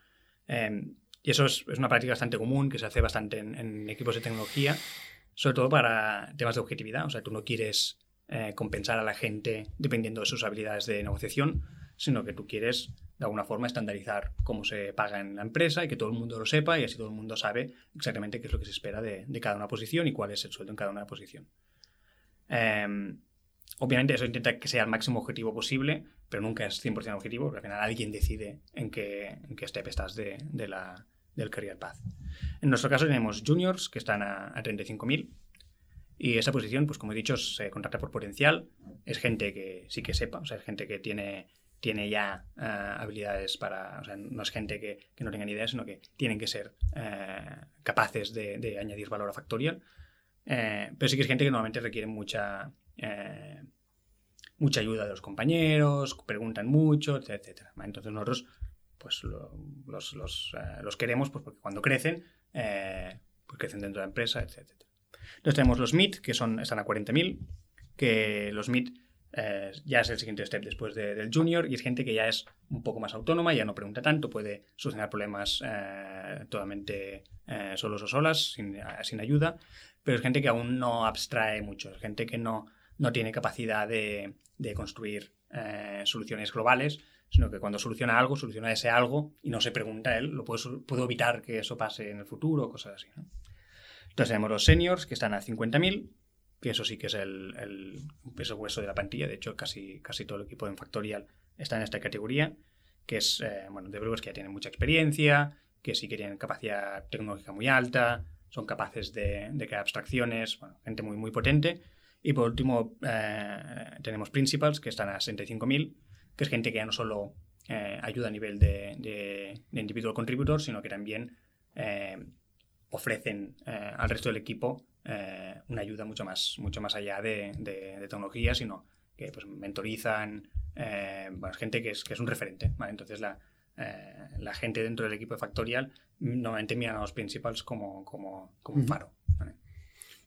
Eh, y eso es, es, una práctica bastante común, que se hace bastante en, en, equipos de tecnología, sobre todo para temas de objetividad. O sea, tú no quieres eh, compensar a la gente dependiendo de sus habilidades de negociación, sino que tú quieres de alguna forma estandarizar cómo se paga en la empresa y que todo el mundo lo sepa y así todo el mundo sabe exactamente qué es lo que se espera de, cada una posición y cuál es el sueldo en cada una posición. Eh, obviamente eso intenta que sea el máximo objetivo posible, pero nunca es 100% objetivo, porque al final alguien decide en qué, en qué step estás de, de la, del career path. En nuestro caso tenemos juniors que están a, a 35.000 y esa posición, pues como he dicho, se contrata por potencial. Es gente que sí que sepa, o sea, es gente que tiene, tiene ya uh, habilidades para. O sea, no es gente que, que, no tenga ni idea, sino que tienen que ser uh, capaces de, añadir valor a Factorial. Uh, pero sí que es gente que normalmente requiere mucha. mucha ayuda de los compañeros, preguntan mucho, etc. Entonces nosotros pues lo, los, los, los, queremos pues, porque cuando crecen, pues crecen dentro de la empresa, etc. Entonces tenemos los MIT, que son, están a 40.000, que los MIT eh, ya es el siguiente step después de, del junior y es gente que ya es un poco más autónoma, ya no pregunta tanto, puede solucionar problemas eh, totalmente eh, solos o solas, sin, ayuda, pero es gente que aún no abstrae mucho, es gente que no, no tiene capacidad de, de construir soluciones globales, sino que cuando soluciona algo, soluciona ese algo y no se pregunta él, lo puedo, puedo evitar que eso pase en el futuro, cosas así. Entonces tenemos los seniors que están a 50.000, que eso sí que es el, el, peso hueso de la plantilla. De hecho, casi, casi todo el equipo en Factorial está en esta categoría, que es, eh, bueno, developers que ya tienen mucha experiencia, que sí que tienen capacidad tecnológica muy alta, son capaces de, de crear abstracciones, bueno, gente muy, muy potente. Y por último, eh, tenemos principals, que están a 65.000, que es gente que ya no solo eh, ayuda a nivel de, de, de individual contributor, sino que también eh, ofrecen eh, al resto del equipo eh, una ayuda mucho más, mucho más allá de, de, de tecnología, sino que pues, mentorizan, eh, bueno, gente que es, que es un referente. ¿vale? Entonces la, eh, la gente dentro del equipo de Factorial normalmente miran a los principals como, como, como un faro. ¿vale?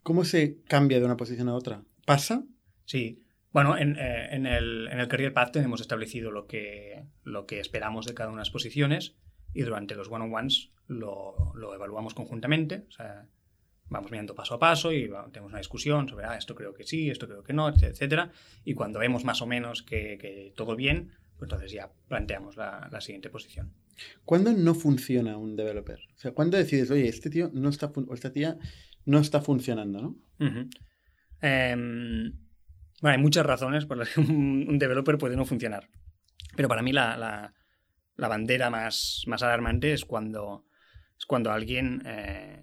¿Cómo se cambia de una posición a otra? ¿Pasa?
Sí. Bueno, en, eh, en, el, en el Career Path tenemos establecido lo que, lo que esperamos de cada una de las posiciones y durante los one-on-ones lo, lo, evaluamos conjuntamente. O sea, vamos mirando paso a paso y bueno, tenemos una discusión sobre ah, esto creo que sí, esto creo que no, etcétera. Y cuando vemos más o menos que, que todo bien, pues entonces ya planteamos la, la, siguiente posición.
¿Cuándo no funciona un developer? O sea, ¿cuándo decides, oye, este tío no está o esta tía no está funcionando, ¿no?
Uh -huh. eh, bueno, hay muchas razones por las que un, un, developer puede no funcionar. Pero para mí la, la, la bandera más, más alarmante es cuando, es cuando alguien eh,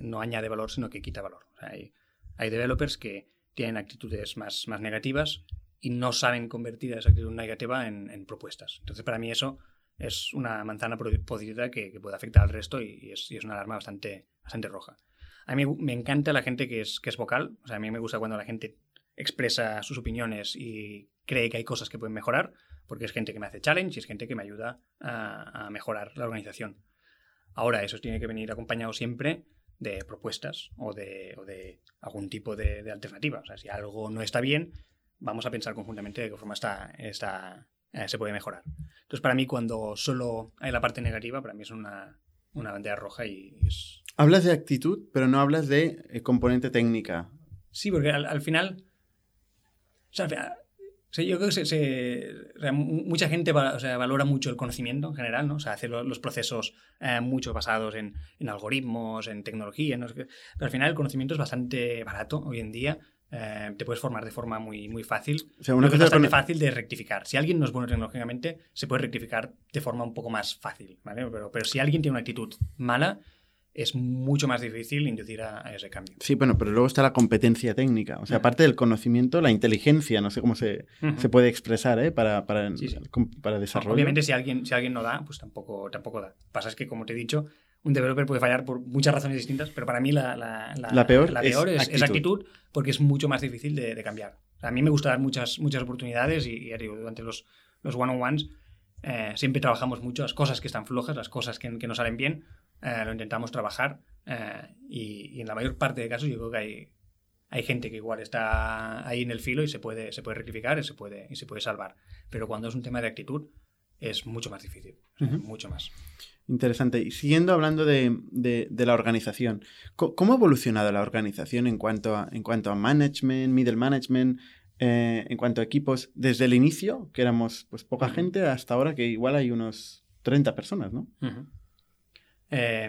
no añade valor, sino que quita valor. O sea, hay, hay developers que tienen actitudes más, más negativas y no saben convertir esa actitud negativa en, en, propuestas. Entonces, para mí eso es una manzana podrida que, que puede afectar al resto y, y, es, y, es, una alarma bastante, bastante roja. A mí me encanta la gente que es, que es vocal. O sea, a mí me gusta cuando la gente expresa sus opiniones y cree que hay cosas que pueden mejorar, porque es gente que me hace challenge y es gente que me ayuda a, a mejorar la organización. Ahora, eso tiene que venir acompañado siempre de propuestas o de, o de algún tipo de, de, alternativa. O sea, si algo no está bien, vamos a pensar conjuntamente de qué forma está, está, eh, se puede mejorar. Entonces, para mí, cuando solo hay la parte negativa, para mí es una, una bandera roja y es...
Hablas de actitud, pero no hablas de eh, componente técnica.
Sí, porque al, al final... O sea, o sea, yo creo que se, se, o sea, mucha gente va, o sea, valora mucho el conocimiento en general, ¿no? O sea, hace lo, los procesos eh, mucho basados en, en, algoritmos, en tecnología, ¿no? Pero al final el conocimiento es bastante barato hoy en día eh, te puedes formar de forma muy, muy fácil.
O sea, una
que es
cosa
bastante
con-
fácil de rectificar. Si alguien no es bueno tecnológicamente, se puede rectificar de forma un poco más fácil, ¿vale? Pero, pero si alguien tiene una actitud mala, es mucho más difícil inducir a, a ese cambio.
Sí, bueno, pero luego está la competencia técnica. O sea, aparte del conocimiento, la inteligencia, no sé cómo se, se puede expresar, ¿eh? Para, para,
Sí,
para desarrollo.
Obviamente, si alguien, si alguien no da, pues tampoco, tampoco da. Pasa es que, como te he dicho, un developer puede fallar por muchas razones distintas, pero para mí la, la,
La peor
la
es
peor es, es
actitud.
actitud porque es mucho más difícil de, de cambiar. O sea, a mí me gusta dar muchas, muchas oportunidades y, y ya digo, durante los, los one-on-ones eh, siempre trabajamos mucho las cosas que están flojas, las cosas que, que no salen bien, eh, lo intentamos trabajar eh, y, y en la mayor parte de casos yo creo que hay, hay gente que igual está ahí en el filo y se puede, se puede rectificar y se puede, y se puede salvar. Pero cuando es un tema de actitud es mucho más difícil, sea,
Ujú.
mucho más.
Interesante. Y siguiendo hablando de, de- de la organización, ¿cómo ha evolucionado la organización en cuanto a, en cuanto a management, middle management, eh, en cuanto a equipos, desde el inicio, que éramos pues poca
Ujú.
gente, hasta ahora que igual hay unos 30 personas, ¿no?
Ujú. Eh,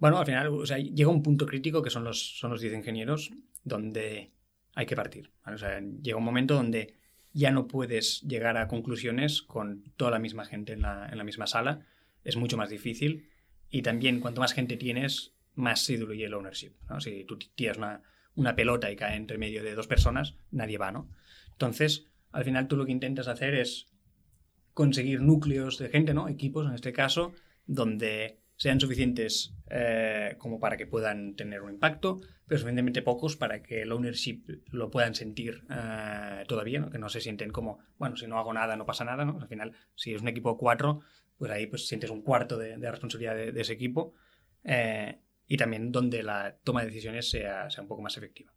bueno, al final, o sea, llega un punto crítico que son los, son los 10 ingenieros donde hay que partir. ¿vale? O sea, llega un momento donde ya no puedes llegar a conclusiones con toda la misma gente en la, en la misma sala. Es mucho más difícil. Y también, cuanto más gente tienes, más se diluye el ownership. ¿no? Si tú tiras una, una pelota y cae entre medio de dos personas, nadie va, ¿no? Entonces, al final tú lo que intentas hacer es conseguir núcleos de gente, ¿no? Equipos en este caso, donde sean suficientes eh, como para que puedan tener un impacto, pero suficientemente pocos para que el ownership lo puedan sentir eh, todavía, ¿no? que no se sienten como, bueno, si no hago nada no pasa nada. Al final, si es un equipo de cuatro, pues ahí pues sientes un cuarto de, de responsabilidad de, de ese equipo eh, y también donde la toma de decisiones sea, sea un poco más efectiva.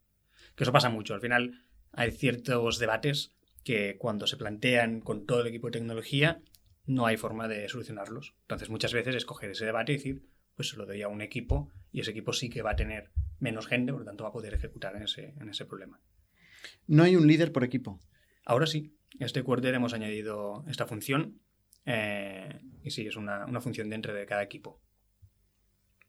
Que eso pasa mucho, al final hay ciertos debates que cuando se plantean con todo el equipo de tecnología no hay forma de solucionarlos. Entonces muchas veces escoger ese debate y decir, pues se lo doy a un equipo y ese equipo sí que va a tener menos gente, por lo tanto va a poder ejecutar en ese, en ese problema.
No hay un líder por equipo.
Ahora sí, en este quarter hemos añadido esta función eh, y sí, es una, una función dentro de cada equipo.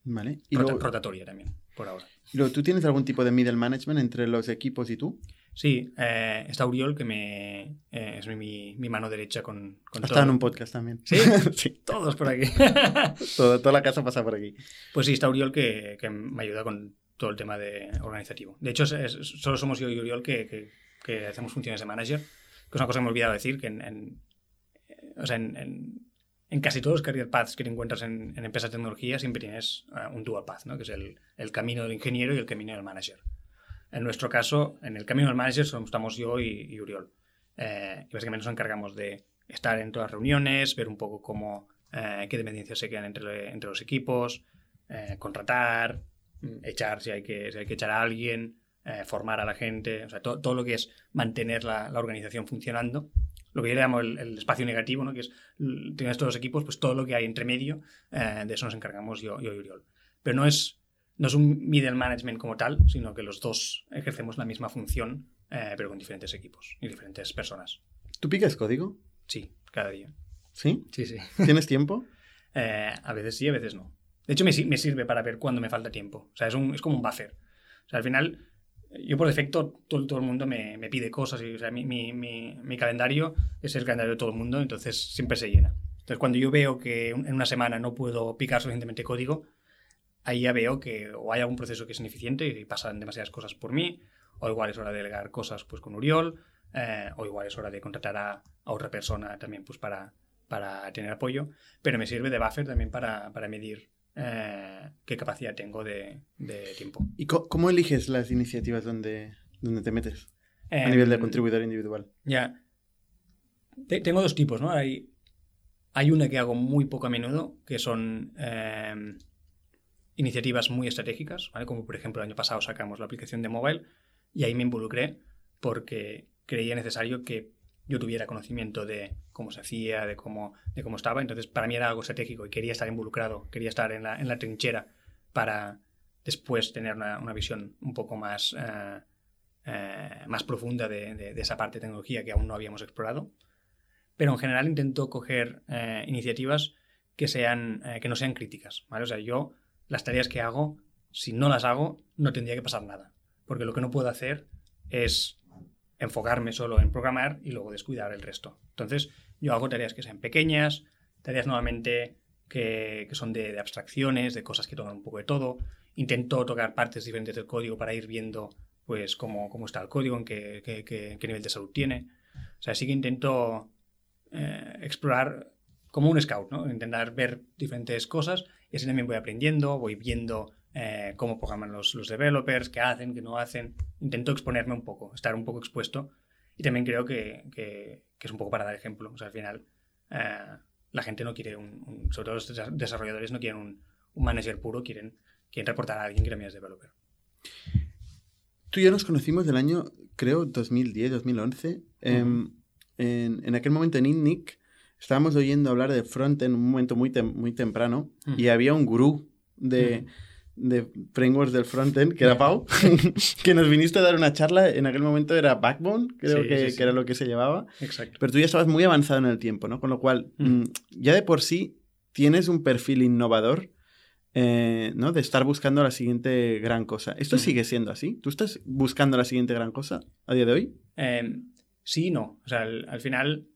¿Vale? Y
Rota-
luego,
rotatoria también, por ahora.
y luego, ¿tú tienes algún tipo de middle management entre los equipos y tú?
Sí, eh, está Uriol, que me, eh, es mi, mi mano derecha con, con todo.
estado en un podcast también.
¿Sí?
sí.
Todos por aquí.
Toda, toda la casa pasa por aquí.
Pues sí, está Uriol que, que me ayuda con todo el tema de organizativo. De hecho, es- es- solo somos yo y Uriol que, que- que hacemos funciones de manager, que es una cosa que me he olvidado decir, que en, en- eh, o sea, en, en- en casi todos los career paths que te encuentras en, empresas de tecnología siempre tienes un dual path, ¿no? que es el, el camino del ingeniero y el camino del manager. En nuestro caso, en el camino del manager estamos yo y, Uriol. Eh, y básicamente nos encargamos de estar en todas las reuniones, ver un poco cómo, eh, qué dependencias se quedan entre, entre los equipos, eh, contratar, mm, echar si hay que, hay que echar a alguien, formar a la gente, o sea, to- todo lo que es mantener la, organización funcionando. Lo que yo le llamo el, espacio negativo, ¿no? que es l- tienes todos los equipos, pues todo lo que hay entre medio, de eso nos encargamos yo, yo y Uriol. Pero no es, no es un middle management como tal, sino que los dos ejercemos la misma función, eh, pero con diferentes equipos y diferentes personas.
¿Tú picas código?
Sí, cada día.
¿Sí?
Sí, sí.
¿Tienes tiempo?
Eh, a veces sí, a veces no. De hecho, me, me sirve para ver cuándo me falta tiempo. O sea, es, un- es como un buffer. O sea, al final, yo por defecto, todo, todo el mundo me, me pide cosas. Y, o sea, mi, mi- mi- mi calendario es el calendario de todo el mundo, entonces siempre se llena. Entonces, cuando yo veo que en una semana no puedo picar suficientemente código, ahí ya veo que o hay algún proceso que es ineficiente y pasan demasiadas cosas por mí, o igual es hora de delegar cosas pues con Uriol, eh, o igual es hora de contratar a, a otra persona también pues para, para tener apoyo, pero me sirve de buffer también para, para medir eh, qué capacidad tengo de, de tiempo.
¿Y cómo eliges las iniciativas donde, donde te metes? A nivel de
Em,
contribuidor individual.
Ya. Te- tengo dos tipos, ¿no? Hay, hay una que hago muy poco a menudo, que son eh, iniciativas muy estratégicas. Como por ejemplo el año pasado sacamos la aplicación de mobile y ahí me involucré porque creía necesario que yo tuviera conocimiento de cómo se hacía, de cómo, de cómo estaba. Entonces, para mí era algo estratégico y quería estar involucrado, quería estar en la, en la trinchera para después tener una, una visión un poco más, eh, eh, más profunda de, de- esa parte de tecnología que aún no habíamos explorado. Pero en general intento coger eh, iniciativas que, sean, que no sean críticas. O sea, yo las tareas que hago, si no las hago, no tendría que pasar nada. Porque lo que no puedo hacer es enfocarme solo en programar y luego descuidar el resto. Entonces, yo hago tareas que sean pequeñas, tareas normalmente que, son de, abstracciones, de cosas que tocan un poco de todo. Intento tocar partes diferentes del código para ir viendo pues cómo, cómo está el código, en qué, qué, nivel de salud tiene. O sea, sí que intento eh, explorar como un scout, ¿no? Intentar ver diferentes cosas y así también voy aprendiendo, voy viendo eh, cómo programan los, los, developers, qué hacen, qué no hacen. Intento exponerme un poco, estar un poco expuesto. Y también creo que, que, es un poco para dar ejemplo. O sea, al final, eh, la gente no quiere un, sobre todo los desarrolladores no quieren un, un, manager puro, quieren, quieren reportar a alguien que también es developer.
Tú y yo nos conocimos del año, creo, 2010, 2011. Em, en, en, aquel momento en INNIC estábamos oyendo hablar de front en un momento muy, muy temprano y había un gurú de de frameworks del frontend, que era Pau, que nos viniste a dar una charla, en aquel momento era Backbone, creo que, era lo que se llevaba.
Exacto.
Pero tú ya estabas muy avanzado en el tiempo, ¿no? Con lo cual, mm, ya de por sí tienes un perfil innovador, eh, ¿no? De estar buscando la siguiente gran cosa. ¿Esto sigue siendo así? ¿Tú estás buscando la siguiente gran cosa a día de hoy?
Em, sí y no. O sea, al, final,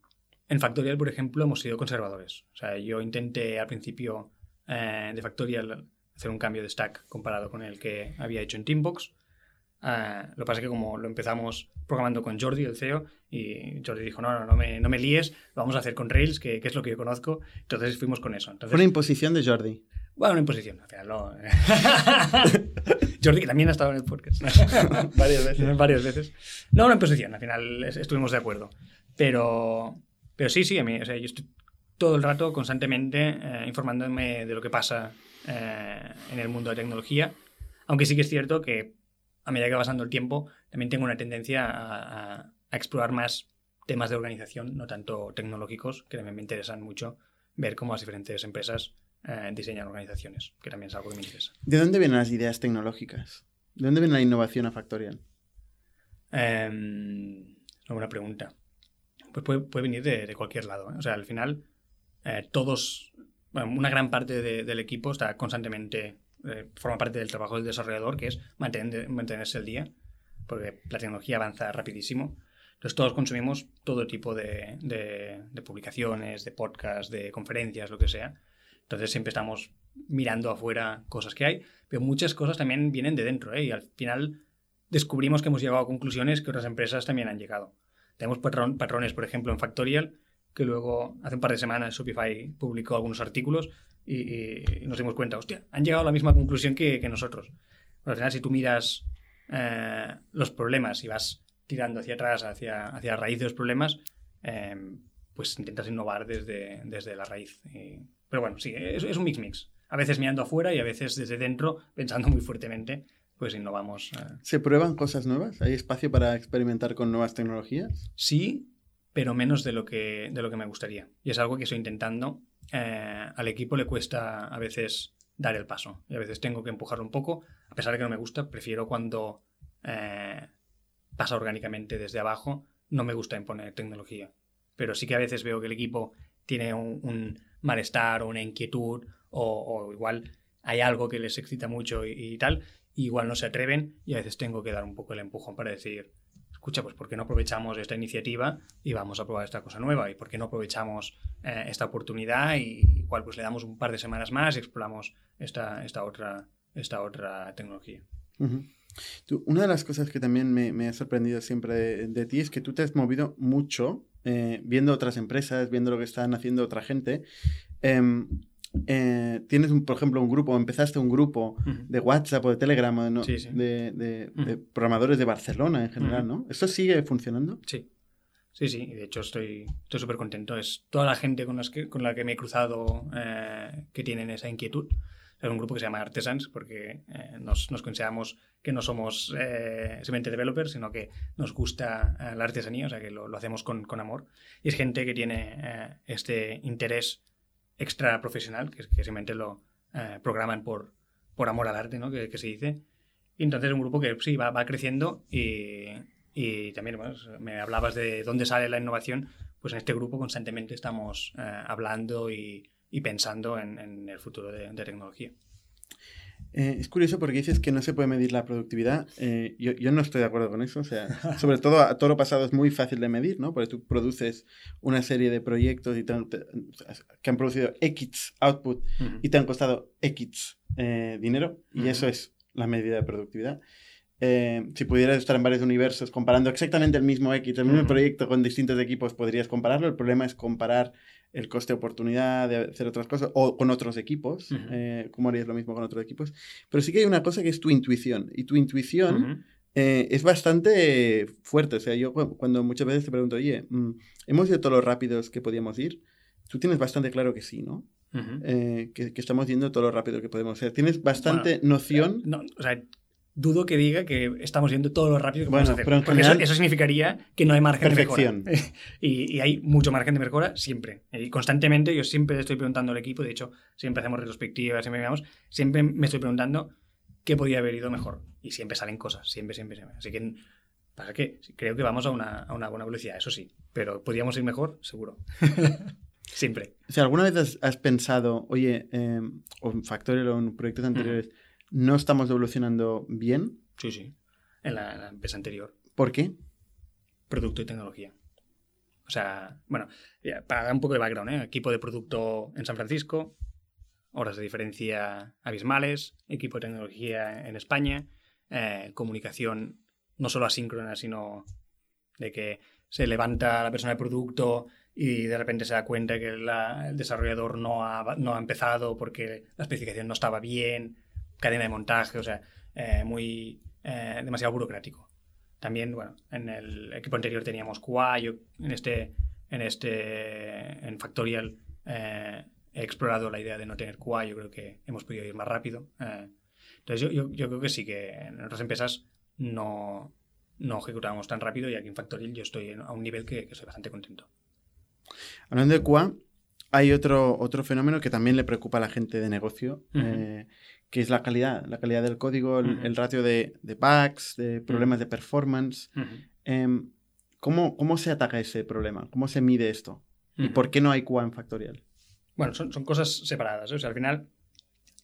en Factorial, por ejemplo, hemos sido conservadores. O sea, yo intenté al principio eh, de Factorial hacer un cambio de stack comparado con el que había hecho en Teambox. Uh, lo que pasa es que como lo empezamos programando con Jordi, el CEO, y Jordi dijo, no, no, no me, no me líes, lo vamos a hacer con Rails, que, que, es lo que yo conozco. Entonces fuimos con eso. Entonces,
Fue una imposición de Jordi.
Bueno, una imposición, al final no. Jordi, que también ha estado en el podcast.
varias veces.
varias veces. No, una imposición, al final estuvimos de acuerdo. Pero, pero sí, sí, a mí, o sea, yo estoy todo el rato, constantemente, eh, informándome de lo que pasa eh, en el mundo de tecnología. Aunque sí que es cierto que a medida que va pasando el tiempo, también tengo una tendencia a, explorar más temas de organización, no tanto tecnológicos, que también me interesan mucho ver cómo las diferentes empresas eh, diseñan organizaciones, que también es algo que me interesa.
¿De dónde vienen las ideas tecnológicas? ¿De dónde viene la innovación a Factorial?
Eh, es una buena pregunta. Pues puede, venir de, cualquier lado. O sea, al final, todos una gran parte del equipo está constantemente, eh, forma parte del trabajo del desarrollador, que es mantenerse el día, porque la tecnología avanza rapidísimo. Entonces todos consumimos todo tipo de, publicaciones, de podcasts, de conferencias, lo que sea. Entonces siempre estamos mirando afuera cosas que hay, pero muchas cosas también vienen de dentro ¿eh? y al final descubrimos que hemos llegado a conclusiones que otras empresas también han llegado. Tenemos patrones, por ejemplo, en Factorial, que luego hace un par de semanas Shopify publicó algunos artículos y, nos dimos cuenta, hostia, han llegado a la misma conclusión que, nosotros. al final, si tú miras eh, los problemas y vas tirando hacia atrás, hacia, hacia la raíz de los problemas, eh, pues intentas innovar desde, desde la raíz. pero bueno, sí, es, es, un mix-mix. A veces mirando afuera y a veces desde dentro, pensando muy fuertemente, pues innovamos. Eh.
¿Se prueban cosas nuevas? ¿Hay espacio para experimentar con nuevas tecnologías?
Sí, pero menos de lo que, de lo que me gustaría. Y es algo que estoy intentando. Eh, al equipo le cuesta a veces dar el paso y a veces tengo que empujarlo un poco. A pesar de que no me gusta, prefiero cuando eh, pasa orgánicamente desde abajo. No me gusta imponer tecnología. Pero sí que a veces veo que el equipo tiene un, malestar o una inquietud o, igual hay algo que les excita mucho y, y tal. Igual no se atreven y a veces tengo que dar un poco el empujón para decir, escucha, pues ¿por qué no aprovechamos esta iniciativa y vamos a probar esta cosa nueva? ¿Y por qué no aprovechamos eh, esta oportunidad y igual pues le damos un par de semanas más y exploramos esta, esta, otra, esta otra tecnología?
una de las cosas que también me, ha sorprendido siempre de, ti es que tú te has movido mucho eh, viendo otras empresas, viendo lo que están haciendo otra gente. Em, eh, tienes, un, por ejemplo, un grupo, empezaste un grupo de WhatsApp o de Telegram De, programadores de Barcelona en general, ¿no? ¿Esto sigue funcionando?
Sí. Sí, sí, de hecho estoy súper contento. Es toda la gente con, las que, con la que me he cruzado eh, que tienen esa inquietud. Es un grupo que se llama Artesans porque eh, nos, nos, consideramos que no somos simplemente developers, sino que nos gusta la artesanía, o sea que lo, lo hacemos con, con, amor. Y es gente que tiene este interés extra profesional, que, que simplemente lo eh, programan por, por amor al arte, ¿no? que, se dice. Y entonces es un grupo que sí, va, va creciendo y, también me hablabas de dónde sale la innovación, pues en este grupo constantemente estamos eh, hablando y, pensando en, el futuro de tecnología.
Eh, es curioso porque dices que no se puede medir la productividad. Eh, yo, yo, no estoy de acuerdo con eso. O sea, sobre todo a todo lo pasado es muy fácil de medir, ¿no? Porque tú produces una serie de proyectos y que han producido X output y te han costado X eh, dinero. Y eso es la medida de productividad. si pudieras estar en varios universos comparando exactamente el mismo X, el mismo proyecto con distintos equipos, podrías compararlo. El problema es comparar el coste de oportunidad de hacer otras cosas o con otros equipos, eh, ¿cómo harías lo mismo con otros equipos? Pero sí que hay una cosa que es tu intuición y tu intuición eh, es bastante fuerte. O sea, yo cuando muchas veces te pregunto, oye, mm, ¿hemos ido todos los rápidos que podíamos ir? Tú tienes bastante claro que sí, ¿no? Eh, que, estamos yendo todo lo rápido que podemos ser. Tienes bastante noción.
No, o sea, dudo que diga que estamos yendo todo lo rápido que podemos hacer. Pero eso, significaría que no hay margen de mejora. y, y, hay mucho margen de mejora siempre. Y constantemente, yo siempre estoy preguntando al equipo, de hecho, siempre hacemos retrospectivas, siempre, veamos, siempre me estoy preguntando qué podría haber ido mejor. Y siempre salen cosas, siempre, siempre, siempre. Así que pasa que creo que vamos a una, a una buena velocidad, eso sí. Pero podríamos ir mejor, seguro. siempre.
Si alguna vez has, pensado, oye, eh, o en Factorial o en proyectos anteriores, no estamos evolucionando bien.
Sí, sí. En la, empresa anterior.
¿Por qué?
Producto y tecnología. O sea, bueno, para dar un poco de background, ¿eh? equipo de producto en San Francisco, horas de diferencia abismales, equipo de tecnología en España, eh, comunicación no solo asíncrona, sino de que se levanta la persona de producto y de repente se da cuenta que el desarrollador no ha, no ha empezado porque la especificación no estaba bien, cadena de montaje, o sea, eh, muy eh, demasiado burocrático. También, bueno, en el equipo anterior teníamos QA, yo en este, en este, en Factorial eh, he explorado la idea de no tener QA, yo creo que hemos podido ir más rápido. entonces yo, yo, yo, creo que sí, que en otras empresas no, no ejecutamos tan rápido y aquí en Factorial yo estoy a un nivel que, que soy bastante contento.
Hablando de QA, hay otro, otro fenómeno que también le preocupa a la gente de negocio, que es la calidad, la calidad del código, el, ratio de, de, bugs, de problemas de performance. Em, ¿cómo, ¿cómo, se ataca ese problema? ¿Cómo se mide esto? ¿Y por qué no hay QA en Factorial?
Bueno, son, son cosas separadas. ¿eh? O sea, al final,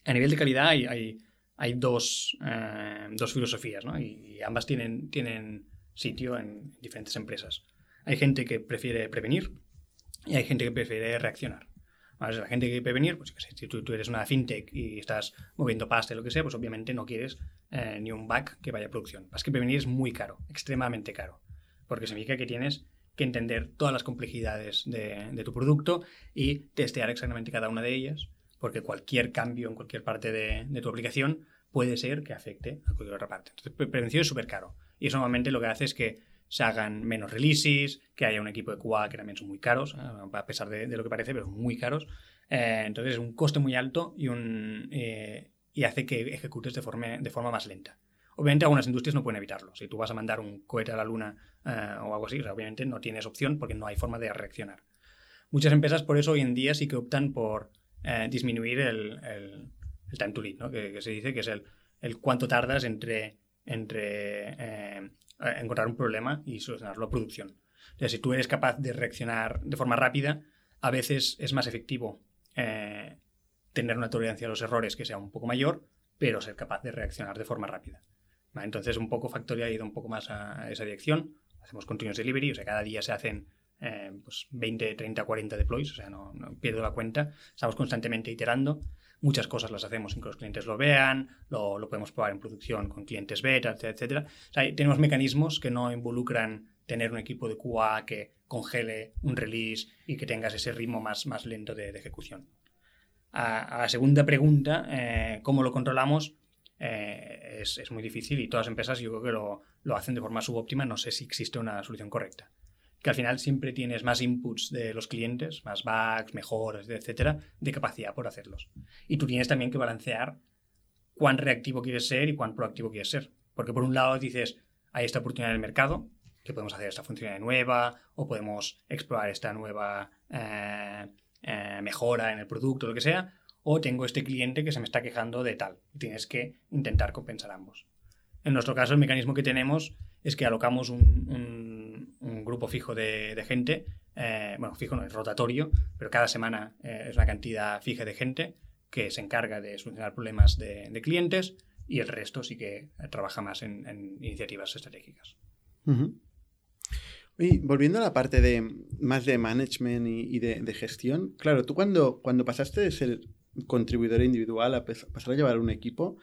a nivel de calidad hay, hay, hay dos, eh, dos, filosofías, ¿no? Y, ambas tienen, tienen sitio en diferentes empresas. Hay gente que prefiere prevenir y hay gente que prefiere reaccionar. La gente que quiere prevenir, pues si tú, eres una fintech y estás moviendo pasta o lo que sea, pues obviamente no quieres eh, ni un bug que vaya a producción. Es que prevenir es muy caro, extremadamente caro, porque significa que tienes que entender todas las complejidades de, tu producto y testear exactamente cada una de ellas, porque cualquier cambio en cualquier parte de, tu aplicación puede ser que afecte a cualquier otra parte. Entonces, prevención es súper caro. Y eso normalmente lo que hace es que se hagan menos releases, que haya un equipo de QA que también son muy caros, eh, a pesar de, lo que parece, pero muy caros. Eh, entonces es un coste muy alto y, un, eh, y hace que ejecutes de forma, de forma más lenta. Obviamente algunas industrias no pueden evitarlo. Si tú vas a mandar un cohete a la luna o algo así, obviamente no tienes opción porque no hay forma de reaccionar. Muchas empresas por eso hoy en día sí que optan por disminuir el, el, time to lead, ¿no? que, se dice que es el, el cuánto tardas entre, entre encontrar un problema y solucionarlo a producción. O si tú eres capaz de reaccionar de forma rápida, a veces es más efectivo eh, tener una tolerancia a los errores que sea un poco mayor, pero ser capaz de reaccionar de forma rápida. Entonces, un poco Factoria ha ido un poco más a esa dirección. Hacemos continuous delivery, o sea, cada día se hacen eh, pues 20, 30, 40 deploys, o sea, no, pierdo la cuenta. Estamos constantemente iterando. Muchas cosas las hacemos sin que los clientes lo vean, lo, podemos probar en producción con clientes beta, etcétera. Sea, tenemos mecanismos que no involucran tener un equipo de QA que congele un release y que tengas ese ritmo más, más lento de, ejecución. A, la segunda pregunta, eh, ¿cómo lo controlamos? Eh, es, es, muy difícil y todas las empresas yo creo que lo, lo hacen de forma subóptima. No sé si existe una solución correcta que al final siempre tienes más inputs de los clientes, más bugs, mejoras, etcétera, de capacidad por hacerlos. Y tú tienes también que balancear cuán reactivo quieres ser y cuán proactivo quieres ser. Porque por un lado dices, hay esta oportunidad en el mercado, que podemos hacer esta funcionalidad nueva, o podemos explorar esta nueva eh, eh, mejora en el producto, lo que sea, o tengo este cliente que se me está quejando de tal. Tienes que intentar compensar ambos. En nuestro caso, el mecanismo que tenemos es que alocamos un grupo fijo de, gente, eh, bueno, fijo no es rotatorio, pero cada semana eh, es una cantidad fija de gente que se encarga de solucionar problemas de, clientes y el resto sí que trabaja más en, iniciativas estratégicas.
Y volviendo a la parte de más de management y, de, gestión, claro, tú cuando, cuando pasaste de ser contribuidor individual a pasar a llevar un equipo,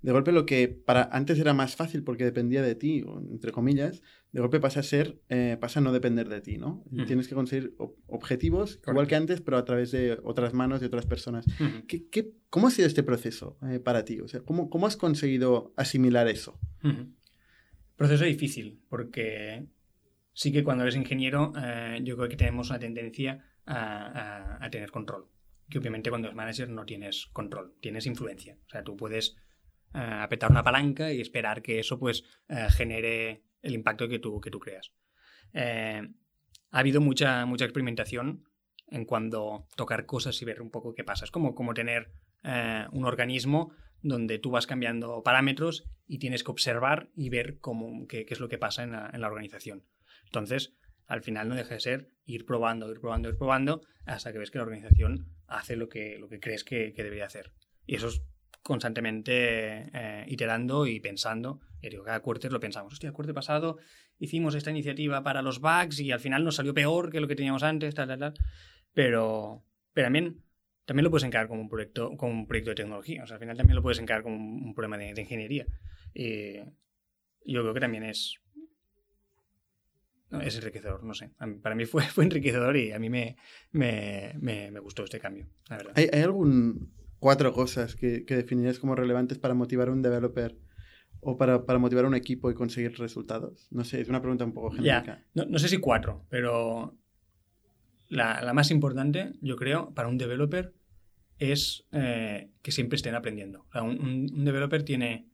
de golpe lo que para antes era más fácil porque dependía de ti, entre comillas, de golpe pasa a ser, eh, pasa a no depender de ti, ¿no? Tienes que conseguir objetivos igual que antes, pero a través de otras manos de otras personas. ¿Qué, cómo ha sido este proceso eh, para ti? O sea, ¿cómo, ¿cómo, has conseguido asimilar eso?
Proceso difícil, porque sí que cuando eres ingeniero, eh, yo creo que tenemos una tendencia a tener control que obviamente cuando eres manager no tienes control, tienes influencia. O sea, tú puedes apretar una palanca y esperar que eso pues genere el impacto que tú, que tú creas. Eh, ha habido mucha, mucha experimentación en cuando tocar cosas y ver un poco qué pasa. Es como, como tener un organismo donde tú vas cambiando parámetros y tienes que observar y ver cómo, qué, es lo que pasa en la, organización. Entonces, al final no deja de ser ir probando, ir probando, ir probando, hasta que ves que la organización hace lo que, lo que crees que, debería hacer. Y eso es constantemente eh, iterando y pensando. Y digo, cada quarter lo pensamos. Hostia, el quarter pasado hicimos esta iniciativa para los bugs y al final nos salió peor que lo que teníamos antes, tal, tal, tal. Pero, pero también, también lo puedes encarar como un proyecto, como un proyecto de tecnología. O sea, al final también lo puedes encarar como un, problema de, de ingeniería. Y yo creo que también es, es enriquecedor, no sé. Para mí fue, fue enriquecedor y a mí me, me, gustó este cambio, la verdad.
¿Hay, algún cuatro cosas que, que, definirías como relevantes para motivar a un developer o para, motivar a un equipo y conseguir resultados? No sé, es una pregunta un poco genérica.
No, sé si cuatro, pero la, más importante, yo creo, para un developer es eh, que siempre estén aprendiendo. un, un, developer tiene,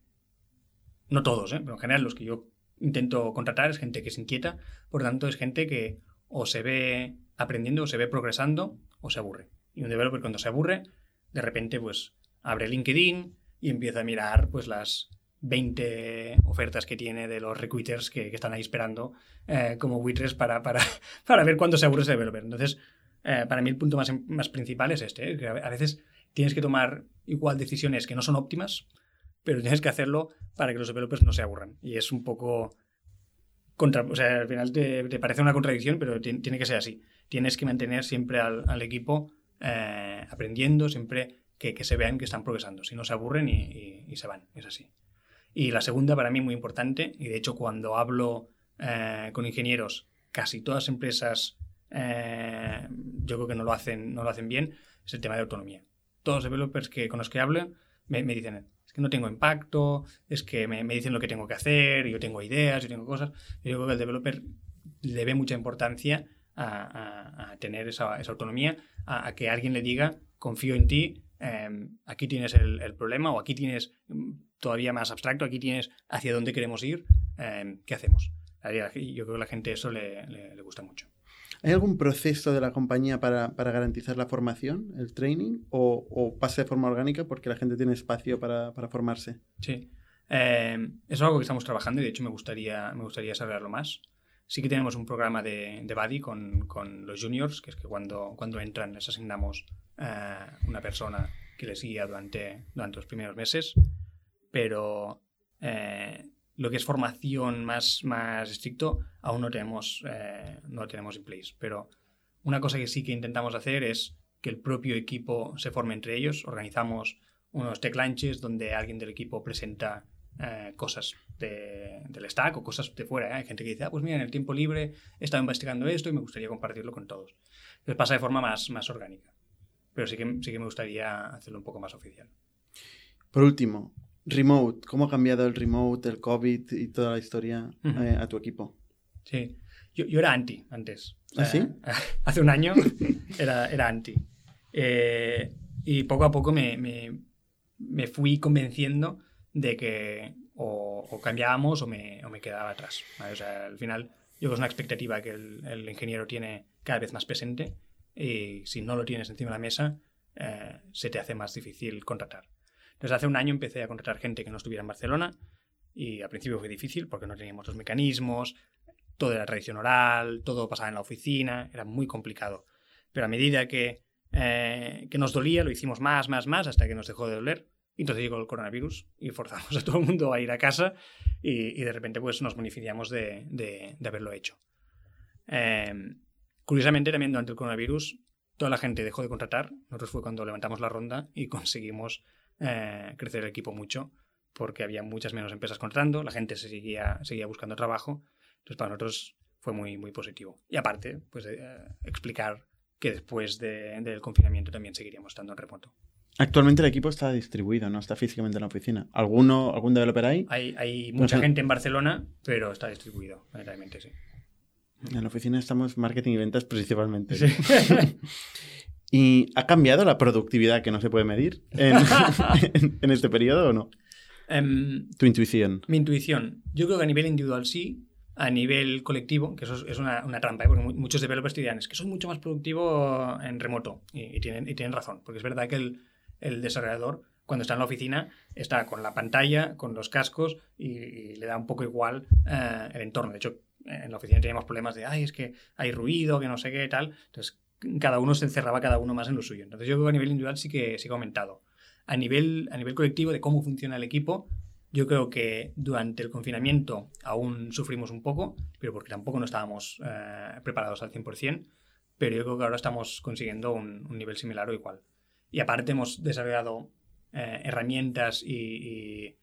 no todos, ¿eh? pero en general los que yo intento contratar es gente que se inquieta, por tanto es gente que o se ve aprendiendo o se ve progresando o se aburre. Y un developer cuando se aburre, de repente pues abre LinkedIn y empieza a mirar pues las 20 ofertas que tiene de los recruiters que, están ahí esperando eh, como buitres para, para, para, ver cuándo se aburre ese developer. Entonces, eh, para mí el punto más, más principal es este, ¿eh? que a veces tienes que tomar igual decisiones que no son óptimas, pero tienes que hacerlo para que los developers no se aburran. Y es un poco... Contra, o sea, al final te, parece una contradicción, pero tiene que ser así. Tienes que mantener siempre al, equipo aprendiendo, siempre que, se vean que están progresando. Si no se aburren y, se van, es así. Y la segunda, para mí, muy importante, y de hecho cuando hablo eh, con ingenieros, casi todas empresas eh, yo creo que no lo, hacen, no lo hacen bien, es el tema de autonomía. Todos los developers que, con los que hablo me, me dicen, es que no tengo impacto, es que me, dicen lo que tengo que hacer, yo tengo ideas, yo tengo cosas. Yo creo que el developer le ve mucha importancia a, tener esa, autonomía, a, que alguien le diga, confío en ti, em, aquí tienes el, problema o aquí tienes mm, todavía más abstracto, aquí tienes hacia dónde queremos ir, em, ¿qué hacemos? Yo creo que a la gente eso le gusta mucho.
¿Hay algún proceso de la compañía para, garantizar la formación, el training, o, pasa de forma orgánica porque la gente tiene espacio para, formarse?
Sí. Eh, es algo que estamos trabajando y de hecho me gustaría, me gustaría saberlo más. Sí que tenemos un programa de, de buddy con, los juniors, que es que cuando, cuando entran les asignamos eh, una persona que les guía durante, durante los primeros meses, pero eh, lo que es formación más, más estricto aún no tenemos, eh, no tenemos en place. Pero una cosa que sí que intentamos hacer es que el propio equipo se forme entre ellos. Organizamos unos tech lunches donde alguien del equipo presenta eh, cosas del stack o cosas de fuera. ¿eh? Hay gente que dice, ah, pues mira, en el tiempo libre he estado investigando esto y me gustaría compartirlo con todos. Entonces pasa de forma más, más orgánica. Pero sí que, sí que me gustaría hacerlo un poco más oficial.
Por último, Remote, ¿cómo ha cambiado el remote, el COVID y toda la historia eh, a tu equipo?
Sí, yo, yo era anti antes.
¿Ah, sí?
Hace un año era, era anti. Eh, y poco a poco me, me, me, fui convenciendo de que o, cambiábamos o me, o me, quedaba atrás. O sea, al final yo creo que es una expectativa que el, ingeniero tiene cada vez más presente y si no lo tienes encima de la mesa, eh, se te hace más difícil contratar. Desde hace un año empecé a contratar gente que no estuviera en Barcelona y al principio fue difícil porque no teníamos los mecanismos, todo era tradición oral, todo pasaba en la oficina, era muy complicado. Pero a medida que eh, que nos dolía, lo hicimos más, más, más, hasta que nos dejó de doler. Y entonces llegó el coronavirus y forzamos a todo el mundo a ir a casa y, de repente pues nos beneficiamos de, de, haberlo hecho. Em, curiosamente también durante el coronavirus toda la gente dejó de contratar. Nosotros fue cuando levantamos la ronda y conseguimos eh, crecer el equipo mucho porque había muchas menos empresas contratando, la gente se seguía, seguía buscando trabajo. Entonces para nosotros fue muy, muy positivo. Y aparte, pues eh, explicar que después del confinamiento también seguiríamos estando en remoto.
Actualmente el equipo está distribuido, no está físicamente en la oficina. ¿Alguno, ¿Algún developer?
Hay, hay mucha gente en Barcelona, pero está distribuido, realmente sí.
En la oficina estamos marketing y ventas principalmente. Sí. ¿Y ha cambiado la productividad que no se puede medir en, este periodo o no? Em, tu intuición.
Mi intuición. Yo creo que a nivel individual sí, a nivel colectivo, que eso es una, trampa, ¿eh? porque muchos developers te dirán, es que soy mucho más productivo en remoto. Y, tienen, y tienen razón, porque es verdad que el, el desarrollador, cuando está en la oficina, está con la pantalla, con los cascos y, le da un poco igual eh, el entorno. De hecho, en la oficina teníamos problemas de, ay, es que hay ruido, que no sé qué, tal. Entonces, cada uno se encerraba cada uno más en lo suyo. Entonces, yo creo que a nivel individual sí que, sí ha aumentado. A nivel, a nivel colectivo, de cómo funciona el equipo, yo creo que durante el confinamiento aún sufrimos un poco, pero porque tampoco no estábamos eh, preparados al 100%, pero yo creo que ahora estamos consiguiendo un nivel similar o igual. Y aparte hemos desarrollado eh, herramientas y,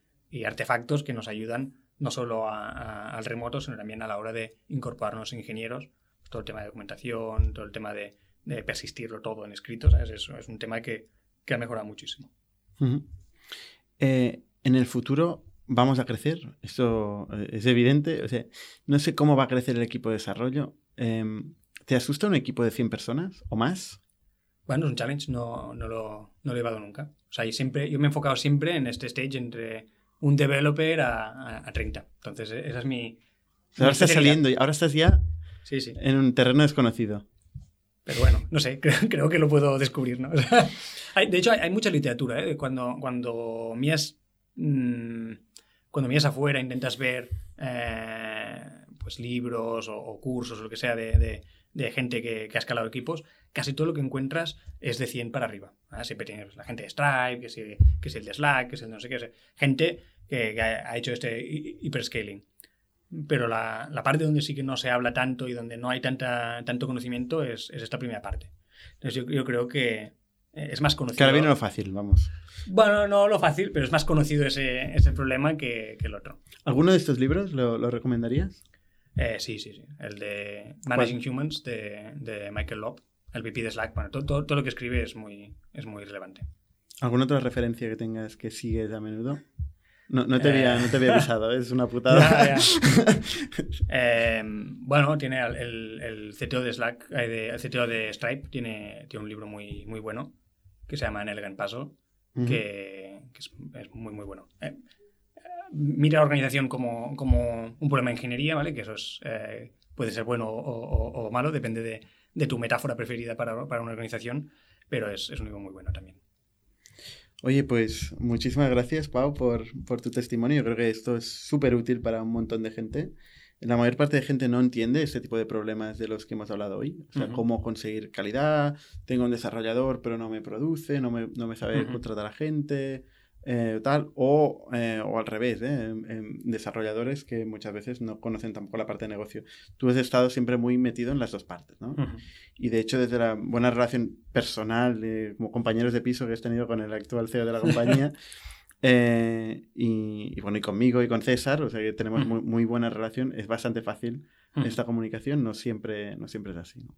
artefactos que nos ayudan no solo al remoto, sino también a la hora de incorporarnos ingenieros. Pues todo el tema de documentación, todo el tema de, persistirlo todo en escritos, Eso es un tema que, ha mejorado muchísimo.
Eh, en el futuro vamos a crecer, eso eh, es evidente. O sea, no sé cómo va a crecer el equipo de desarrollo. Em, ¿Te asusta un equipo de 100 personas o más?
Bueno, es un challenge, no, no, lo, no lo he llevado nunca. O sea, yo, siempre, yo me he enfocado siempre en este stage entre un developer a, a, 30. Entonces, e, esa es mi...
ahora estás saliendo, ahora estás ya sí, sí. en un terreno desconocido.
Pero bueno, no sé, creo, que lo puedo descubrir, ¿no? de hecho, hay, mucha literatura, ¿eh? Cuando, cuando mías... Mmm, cuando miras afuera, intentas ver eh, pues libros o, cursos o lo que sea de, de, gente que, que, ha escalado equipos, casi todo lo que encuentras es de 100 para arriba. Siempre tienes la gente de Stripe, que es, que es el de Slack, que es el de no sé qué, gente que, ha hecho este hiperscaling. Pero la, la, parte donde sí que no se habla tanto y donde no hay tanta, tanto conocimiento es, es esta primera parte. Entonces yo, yo creo que es más conocido. Que
ahora viene lo fácil, vamos.
Bueno, no lo fácil, pero es más conocido ese, ese problema que, que, el otro.
¿Alguno de estos libros lo, lo recomendarías?
Eh, sí, sí, sí. El de Managing Humans de, de, Michael Lobb, el VP de Slack. Bueno, todo, todo, lo que escribe es muy, es muy relevante.
¿Alguna otra referencia que tengas que sigues a menudo? No, no, te, había, no te había avisado, es una putada.
eh, bueno, tiene el, el, CTO de Slack, eh, de, el CTO de Stripe, tiene, tiene un libro muy, muy bueno que se llama Elegant Puzzle, que, que es, es, muy, muy bueno. Eh, mira la organización como, como, un problema de ingeniería, ¿vale? Que eso es, eh, puede ser bueno o, malo, depende de, de, tu metáfora preferida para, para una organización, pero es, es, un libro muy bueno también.
Oye, pues muchísimas gracias, Pau, por, por tu testimonio. Yo creo que esto es súper útil para un montón de gente. La mayor parte de gente no entiende este tipo de problemas de los que hemos hablado hoy. O sea, cómo conseguir calidad. Tengo un desarrollador, pero no me produce, no me, no me sabe contratar a gente. Eh, tal, o, eh, o, al revés, ¿eh? desarrolladores que muchas veces no conocen tampoco la parte de negocio. Tú has estado siempre muy metido en las dos partes, ¿no? Y de hecho, desde la buena relación personal, como compañeros de piso que has tenido con el actual CEO de la compañía, y, bueno, y conmigo y con César, o sea que tenemos muy, muy, buena relación, es bastante fácil esta comunicación, no siempre, no siempre es así, ¿no?